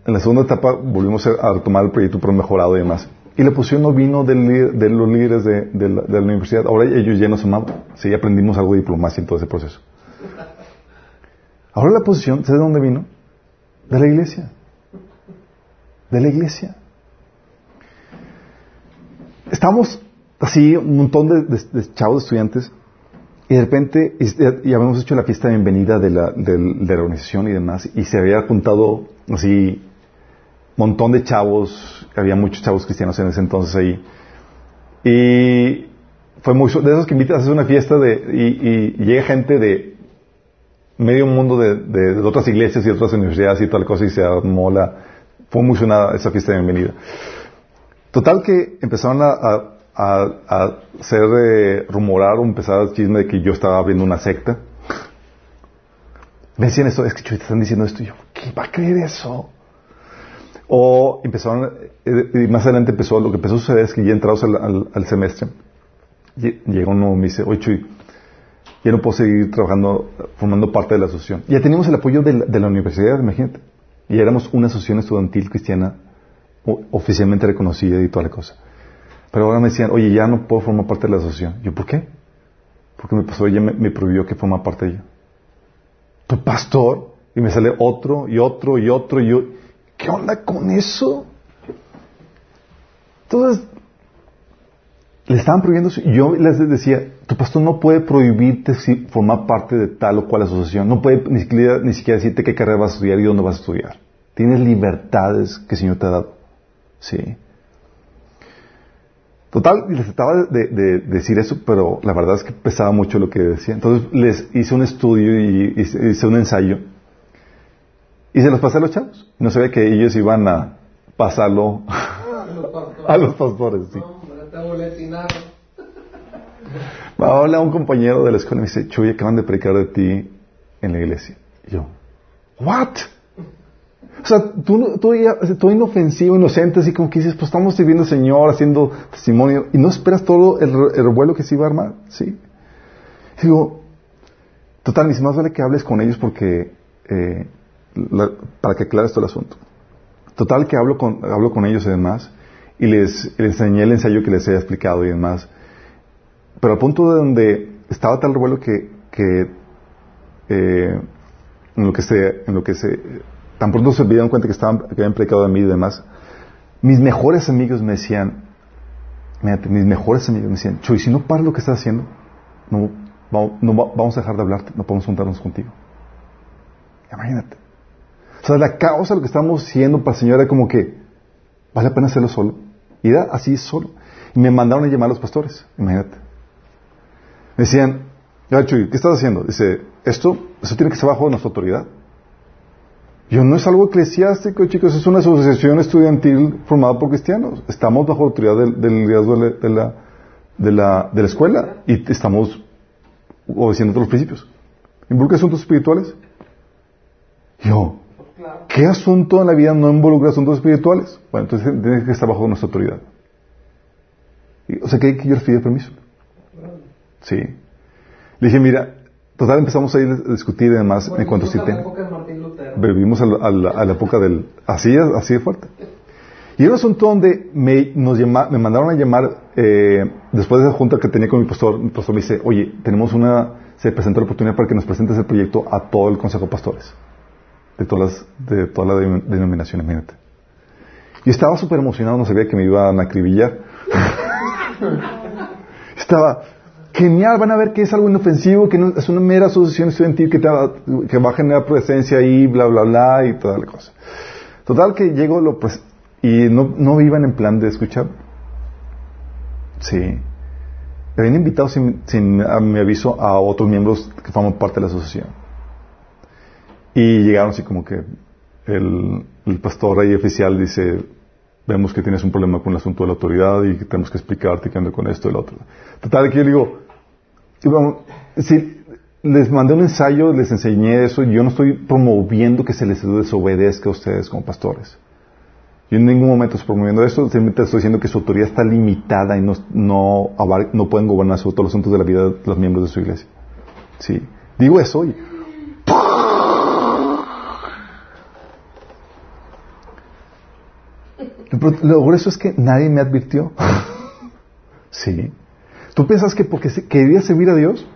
en la segunda etapa volvimos a, retomar el proyecto pero mejorado y demás. Y la oposición no vino de los líderes de, de la, de la universidad. Ahora ellos ya nos amaban. Sí, aprendimos algo de diplomacia en todo ese proceso. Ahora la oposición, ¿sabes de dónde vino? De la iglesia. De la iglesia. Estábamos así, un montón de, de- de chavos estudiantes, y de repente, y, y habíamos hecho la fiesta de bienvenida de la, de la organización y demás, y se había juntado así, montón de chavos, había muchos chavos cristianos en ese entonces ahí, y fue muy, de esos que invitas a hacer una fiesta de, y, y llega gente de medio mundo de, de- otras iglesias y otras universidades y tal cosa y se armó la, fue muy sonada esa fiesta de bienvenida. Total que empezaron a, a, a- a hacer eh, rumorar o empezar el chisme de que yo estaba abriendo una secta. Me decían esto, es que te están diciendo esto y yo, ¿qué va a creer eso? O empezaron, eh, y más adelante empezó, lo que empezó a suceder es que ya entrados al, al- al semestre, lle- llega uno y me dice, oye Chuy, ya no puedo seguir trabajando, formando parte de la asociación. Ya teníamos el apoyo de la, de la universidad, imagínate. Y éramos una asociación estudiantil cristiana oficialmente reconocida y toda la cosa. Pero ahora me decían, oye, ya no puedo formar parte de la asociación. Yo, ¿por qué? Porque mi pastor ya me, me prohibió que forma parte de ella. Tu pastor, y me sale otro y otro y otro y yo, ¿qué onda con eso? Entonces, le estaban prohibiendo, yo les decía, tu pastor no puede prohibirte si formar parte de tal o cual asociación, no puede ni siquiera, ni siquiera decirte qué carrera vas a estudiar y dónde vas a estudiar. Tienes libertades que el Señor te ha dado. Sí. Total, les trataba de, de decir eso, pero la verdad es que pesaba mucho lo que decía. Entonces les hice un estudio y hice, un ensayo y se los pasé a los chavos. No sabía que ellos iban a pasarlo *laughs* a los pastores. Te boletinaron. Habla un compañero de la escuela y me dice, Chuy, acaban de predicar de ti en la iglesia. Y yo, ¿what? O sea, tú, tú, tú inofensivo, inocente, así como que dices, pues estamos sirviendo al Señor, haciendo testimonio, y no esperas todo el, re- el revuelo que se iba a armar, ¿sí? Digo, total, ni más vale que hables con ellos porque, eh, para que aclares todo el asunto. Total, que hablo con, hablo con ellos y demás, y les, enseñé el ensayo que les había explicado y demás, pero al punto de donde estaba tal revuelo que, eh, en lo que se, tan pronto se dieron cuenta que estaban, que habían predicado de mí y demás, mis mejores amigos me decían, fíjate, mis mejores amigos me decían, Chuy, si no paras lo que estás haciendo, no, vamos, no va- vamos a dejar de hablarte, no podemos juntarnos contigo. Imagínate. O sea, la causa de lo que estamos haciendo para el Señor era como que, vale la pena hacerlo solo. Y era así solo. Y me mandaron a llamar a los pastores, imagínate. Me decían, "Ya, Chuy, ¿qué estás haciendo? Dice, esto, eso tiene que ser bajo nuestra autoridad. Yo no es algo eclesiástico, chicos, es una asociación estudiantil formada por cristianos. Estamos bajo la autoridad del, del liderazgo de la, de, la, de, la, escuela y estamos obedeciendo todos los principios. ¿Involucra asuntos espirituales? Yo. ¿Qué asunto en la vida no involucra asuntos espirituales? Bueno, entonces tiene que estar bajo nuestra autoridad. Y, o sea, que, que yo les permiso. Sí. Le dije, mira, total empezamos a ir a discutir y demás en cuanto a la Martín Lutero. Vivimos a la, a la- a la época del... Así, así de fuerte. Y era un asunto donde me, nos llama- me mandaron a llamar, eh, después de esa junta que tenía con mi pastor, mi pastor me dice, oye, tenemos una, se presentó la oportunidad para que nos presentes el proyecto a todo el Consejo de Pastores, de todas las, de todas las denom- denominaciones, imagínate. Y estaba súper emocionado, no sabía que me iban a acribillar. *laughs* estaba, genial, van a ver que es algo inofensivo, que no, es una mera asociación estudiantil que, te va, que va a generar presencia ahí, bla, bla, bla, y toda la cosa. Total que llego lo pres- y no, no iban en plan de escuchar. Sí. Habían invitado sin, sin a mi aviso a otros miembros que forman parte de la asociación. Y llegaron así como que el, pastor ahí oficial dice, vemos que tienes un problema con el asunto de la autoridad y que tenemos que explicarte qué anda con esto y lo otro. Total que yo digo, si les mandé un ensayo, les enseñé eso, yo no estoy promoviendo que se les desobedezca a ustedes como pastores. Yo en ningún momento estoy promoviendo esto, simplemente estoy diciendo que su autoridad está limitada y no, no, no pueden gobernar sobre todos los asuntos de la vida de los miembros de su iglesia. Sí. Digo eso y... Pero lo grueso es que nadie me advirtió. *laughs* sí. ¿Tú piensas que porque querías servir a Dios,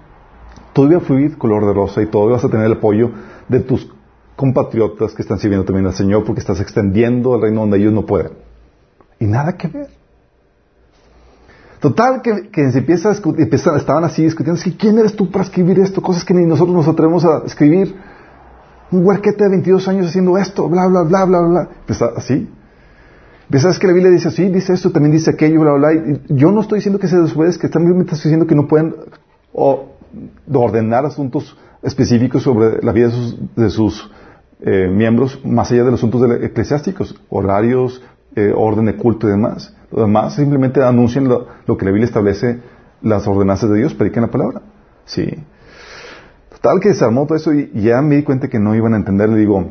todo iba a fluir color de rosa y todo ibas a tener el apoyo de tus compatriotas que están sirviendo también al Señor porque estás extendiendo el reino donde ellos no pueden? Y nada que ver. Total, que, que se empieza a discutir, empiezan- estaban así discutiendo, que ¿quién eres tú para escribir esto? Cosas que ni nosotros nos atrevemos a escribir. Un huerquete de 22 años haciendo esto, bla, bla, bla, bla, bla. Empieza así. ¿Sabes que la Biblia dice así? Dice esto, también dice aquello, bla, bla, bla. Y yo no estoy diciendo que se desobedezca, también me estás diciendo que no pueden ordenar asuntos específicos sobre la vida de sus, de eh, miembros, más allá de los asuntos de- eclesiásticos, horarios, eh, orden de culto y demás. Lo demás simplemente anuncian lo, que la Biblia establece, las ordenanzas de Dios, predican la palabra. Sí. Total que se armó todo eso y ya me di cuenta que no iban a entender. Le digo,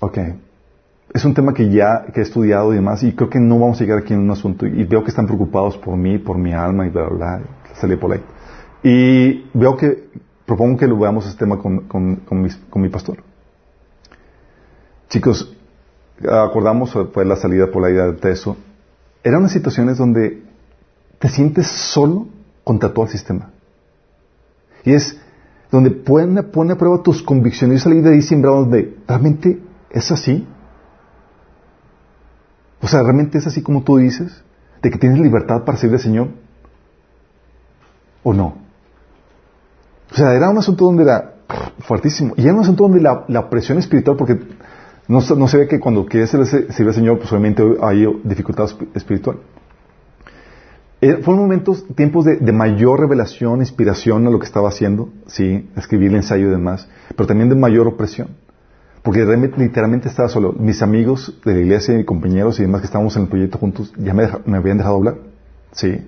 ok, es un tema que ya que he estudiado y demás, y creo que no vamos a llegar aquí en un asunto, y veo que están preocupados por mí, por mi alma, y bla, bla, bla, salí por ahí. Y veo que, propongo que lo veamos este tema con, con, mis- con mi pastor. Chicos, acordamos, fue la salida por la idea de eso, eran unas situaciones donde te sientes solo contra todo el sistema. Y es donde pone, pone a prueba tus convicciones. Yo salí de ahí sembrado de, ¿realmente es así? O sea, ¿realmente es así como tú dices? ¿De que tienes libertad para servir al Señor? ¿O no? O sea, era un asunto donde era fuertísimo. Y era un asunto donde la, presión espiritual, porque no, no se ve que cuando quieres servir al Señor, pues obviamente hay dificultad esp- espiritual. Eh, fueron momentos, tiempos de, de mayor revelación, inspiración a lo que estaba haciendo, sí, escribir el ensayo y demás, pero también de mayor opresión. Porque realmente, literalmente estaba solo. Mis amigos de la iglesia y compañeros y demás que estábamos en el proyecto juntos ya me, deja- me habían dejado hablar. Sí.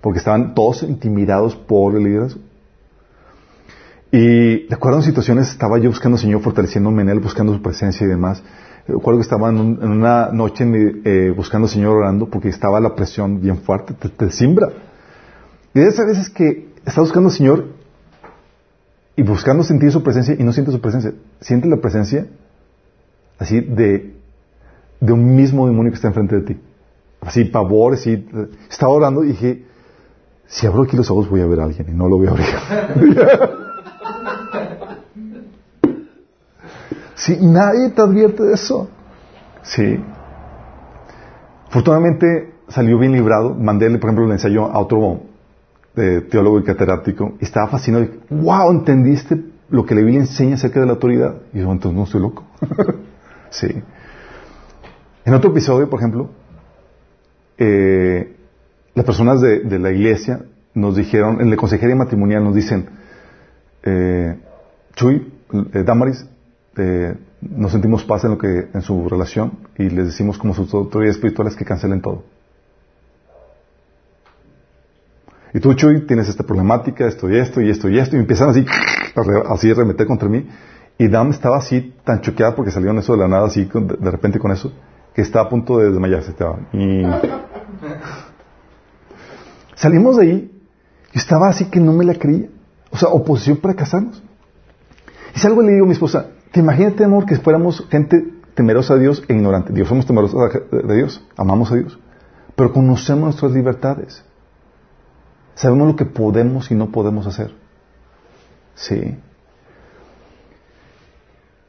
Porque estaban todos intimidados por el liderazgo. Y recuerdo en situaciones, estaba yo buscando al Señor, fortaleciéndome en Él, buscando su presencia y demás. Recuerdo que estaba en, un- en una noche eh, buscando al Señor orando porque estaba la presión bien fuerte, te, te simbra. Y de esas veces que estás buscando al Señor y buscando sentir su presencia y no sientes su presencia, sientes la presencia así de, de un mismo demonio que está enfrente de ti. Así, pavor, así. Estaba orando y dije, si abro aquí los ojos voy a ver a alguien y no lo voy a abrir. *laughs* Sí, nadie te advierte de eso. Sí. Afortunadamente salió bien librado. Mandé, por ejemplo, el ensayo a otro eh, teólogo y catedrático. Y estaba fascinado. Y, wow, ¿entendiste lo que la Biblia enseña acerca de la autoridad? Y yo, entonces no estoy loco. *laughs* sí. En otro episodio, por ejemplo, eh, las personas de, de, la iglesia nos dijeron, en la consejería matrimonial nos dicen, eh, Chuy, eh, Damaris, eh, nos sentimos paz en lo que en su relación y les decimos como sus autoridades espirituales que cancelen todo. Y tú, Chuy, tienes esta problemática, esto y esto y esto y esto, y empiezan así, así a remeter contra mí. Y Dam estaba así tan choqueada porque salieron eso de la nada, así de repente con eso, que estaba a punto de desmayarse. Y *laughs* salimos de ahí, y estaba así que no me la creía. O sea, oposición para casarnos. Y si algo le digo a mi esposa, te imagínate, amor, que fuéramos gente temerosa de Dios e ignorante. Dios somos temerosos de Dios, amamos a Dios, pero conocemos nuestras libertades. Sabemos lo que podemos y no podemos hacer. Sí.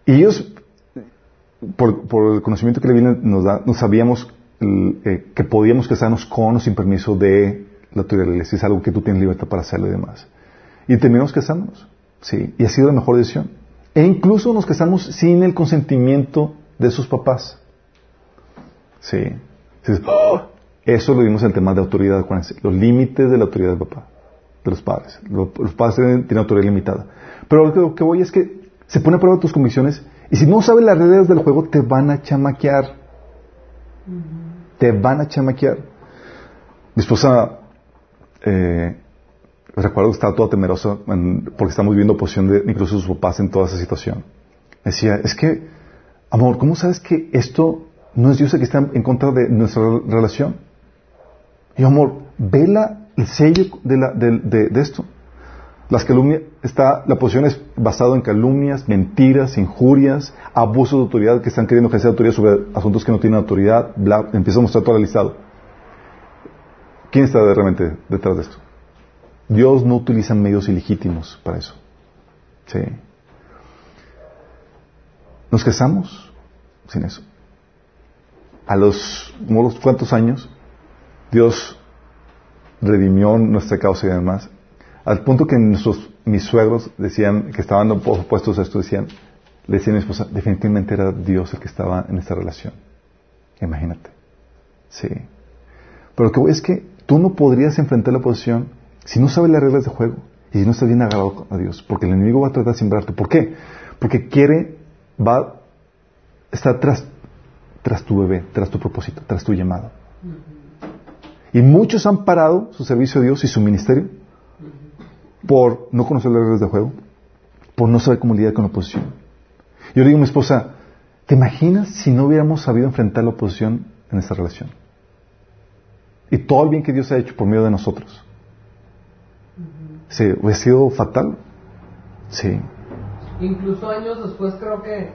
Y ellos, por, el conocimiento que le viene, nos da, no sabíamos eh, que podíamos casarnos con o sin permiso de la autoridad iglesia. Es algo que tú tienes libertad para hacerlo y demás. Y terminamos casándonos. Sí. Y ha sido la mejor decisión. E incluso nos casamos sin el consentimiento de sus papás. Sí. ¡Oh! Eso lo vimos en el tema de autoridad, acuérdense. Los límites de la autoridad del papá, de los padres. Los, padres tienen, autoridad limitada. Pero lo que, voy es que se pone a prueba tus convicciones y si no sabes las reglas del juego, te van a chamaquear. Te van a chamaquear. Mi esposa, eh, recuerdo que estaba toda temerosa porque estamos viviendo oposición de incluso sus papás en toda esa situación. decía, es que, amor, ¿cómo sabes que esto no es Dios el que está en contra de nuestra relación? Y amor, vela el sello de, esto. Las calumnias, está, la posición es basada en calumnias, mentiras, injurias, abusos de autoridad que están queriendo ejercer autoridad sobre asuntos que no tienen autoridad, bla, empieza a mostrar todo el listado. ¿Quién está realmente detrás de esto? Dios no utiliza medios ilegítimos para eso. ¿Sí? Nos casamos sin eso. A los, unos cuantos años, Dios redimió nuestra causa y demás, al punto que nuestros, mis suegros decían, que estaban opuestos a esto, decían, le decían a mi esposa, definitivamente era Dios el que estaba en esta relación. Imagínate. Sí. Pero lo que es que tú no podrías enfrentar la oposición si no sabes las reglas de juego y si no estás bien agarrado a Dios, porque el enemigo va a tratar de sembrarte. ¿Por qué? Porque quiere, va, estar tras, tras tu bebé, tras tu propósito, tras tu llamado. Y muchos han parado su servicio a Dios y su ministerio por no conocer las reglas de juego, por no saber cómo lidiar con la oposición. Yo le digo a mi esposa, ¿te imaginas si no hubiéramos sabido enfrentar la oposición en esta relación? Y todo el bien que Dios ha hecho por medio de nosotros. ¿Se hubiera sido fatal? Sí. Incluso años después creo que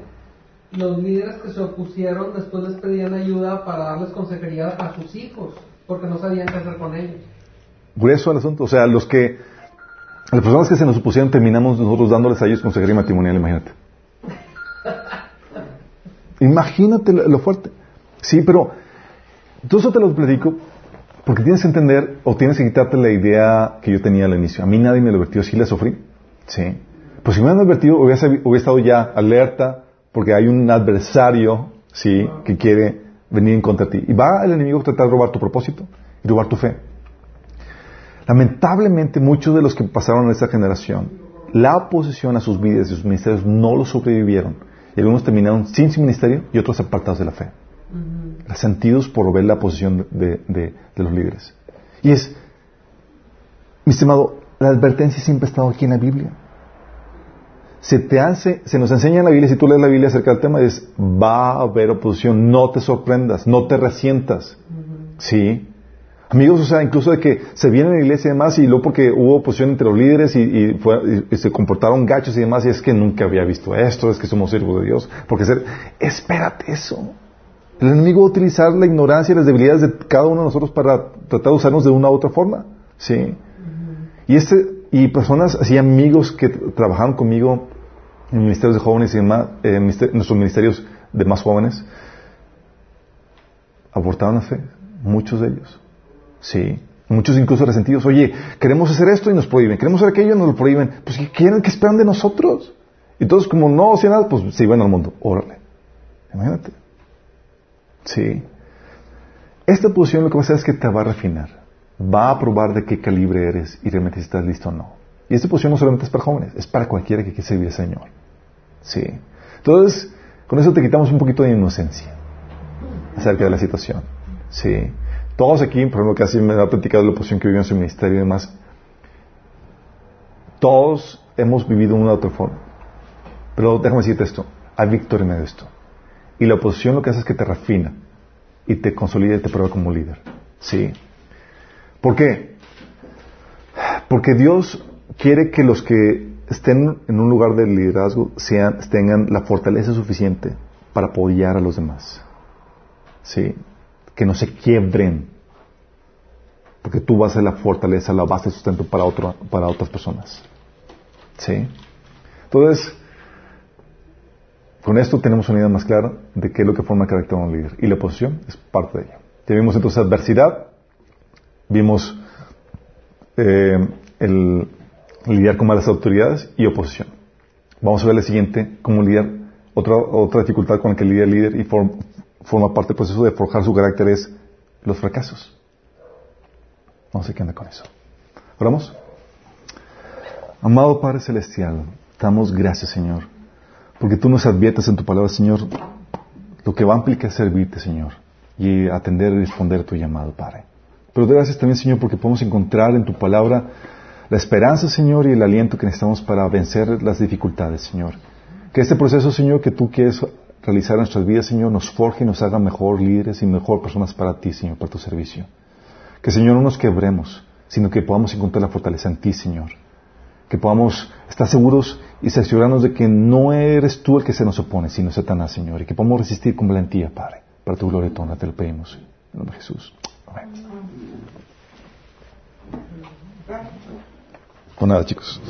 los líderes que se opusieron después les pedían ayuda para darles consejería a sus hijos porque no sabían qué hacer con ellos. Grueso el asunto. O sea, los que, las personas que se nos opusieron terminamos nosotros dándoles a ellos consejería matrimonial, imagínate. *laughs* imagínate lo, fuerte. Sí, pero todo eso te lo platico porque tienes que entender o tienes que quitarte la idea que yo tenía al inicio. A mí nadie me lo advirtió, sí la sufrí. Sí. Pues si me hubieran advertido, hubiera, hubiera estado ya alerta porque hay un adversario, sí, que quiere venir en contra de ti. Y va el enemigo a tratar de robar tu propósito y robar tu fe. Lamentablemente, muchos de los que pasaron en esta generación, la oposición a sus vidas y sus ministerios no lo sobrevivieron. Y algunos terminaron sin su ministerio y otros apartados de la fe. Resentidos por ver la posición de, de, los líderes. Y es, mi estimado, la advertencia siempre ha estado aquí en la Biblia se te hace, se nos enseña en la Biblia, si tú lees la Biblia acerca del tema, es, va a haber oposición, no te sorprendas, no te resientas. ¿Sí? Amigos, o sea, incluso de que se viene a la iglesia y demás, y luego porque hubo oposición entre los líderes y, se comportaron gachos y demás, y es que nunca había visto esto, es que somos siervos de Dios. Porque ser, espérate eso. El enemigo va a utilizar la ignorancia y las debilidades de cada uno de nosotros para tratar de usarnos de una u otra forma. ¿Sí? Y este, y personas así, amigos que trabajaron conmigo ministerios de jóvenes y demás, eh, nuestros ministerios de más jóvenes, abortaron la fe, muchos de ellos. Sí, muchos incluso resentidos. Oye, queremos hacer esto y nos prohíben, queremos hacer aquello y nos lo prohíben. Pues ¿qué quieren que esperan de nosotros? Y todos como no hacían nada, pues se iban al mundo. Órale. Imagínate. Sí. Esta posición lo que va a hacer es que te va a refinar. Va a probar de qué calibre eres y realmente si estás listo o no. Y esta posición no solamente es para jóvenes, es para cualquiera que quiera servir al Señor. Sí. Entonces, con eso te quitamos un poquito de inocencia acerca de la situación. Sí. Todos aquí, por ejemplo, casi me ha platicado la posición que vivió en su ministerio y demás. Todos hemos vivido una u otra forma. Pero déjame decirte esto. Hay victoria en medio de esto. Y la oposición lo que hace es que te refina y te consolida y te prueba como líder. Sí. ¿Por qué? Porque Dios quiere que los que estén en un lugar de liderazgo sean, tengan la fortaleza suficiente para apoyar a los demás. Sí. Que no se quiebren. Porque tú vas a ser la fortaleza, la base de sustento para, otro, para otras personas. Sí. Entonces, con esto tenemos una idea más clara de qué es lo que forma el carácter de un líder. Y la oposición es parte de ello. Ya vimos entonces adversidad, vimos eh, el lidiar con malas autoridades y oposición. Vamos a ver la siguiente, cómo lidiar, otra, otra dificultad con la que lidia el líder y form- forma parte del proceso de forjar su carácter es los fracasos. No sé qué anda con eso. ¿Oramos? Amado Padre Celestial, damos gracias, Señor, porque tú nos adviertes en tu palabra, Señor, lo que va a implicar servirte, Señor, y atender y responder a tu llamado, Padre. Pero gracias también, Señor, porque podemos encontrar en tu palabra la esperanza, Señor, y el aliento que necesitamos para vencer las dificultades, Señor. Que este proceso, Señor, que tú quieres realizar en nuestras vidas, Señor, nos forje y nos haga mejor líderes y mejor personas para ti, Señor, para tu servicio. Que, Señor, no nos quebremos, sino que podamos encontrar la fortaleza en ti, Señor. Que podamos estar seguros y cerciorarnos de que no eres tú el que se nos opone, sino Satanás, Señor. Y que podamos resistir con valentía, Padre. Para tu gloria honra te lo pedimos. En nombre de Jesús. Amén. Pues nada, chicos.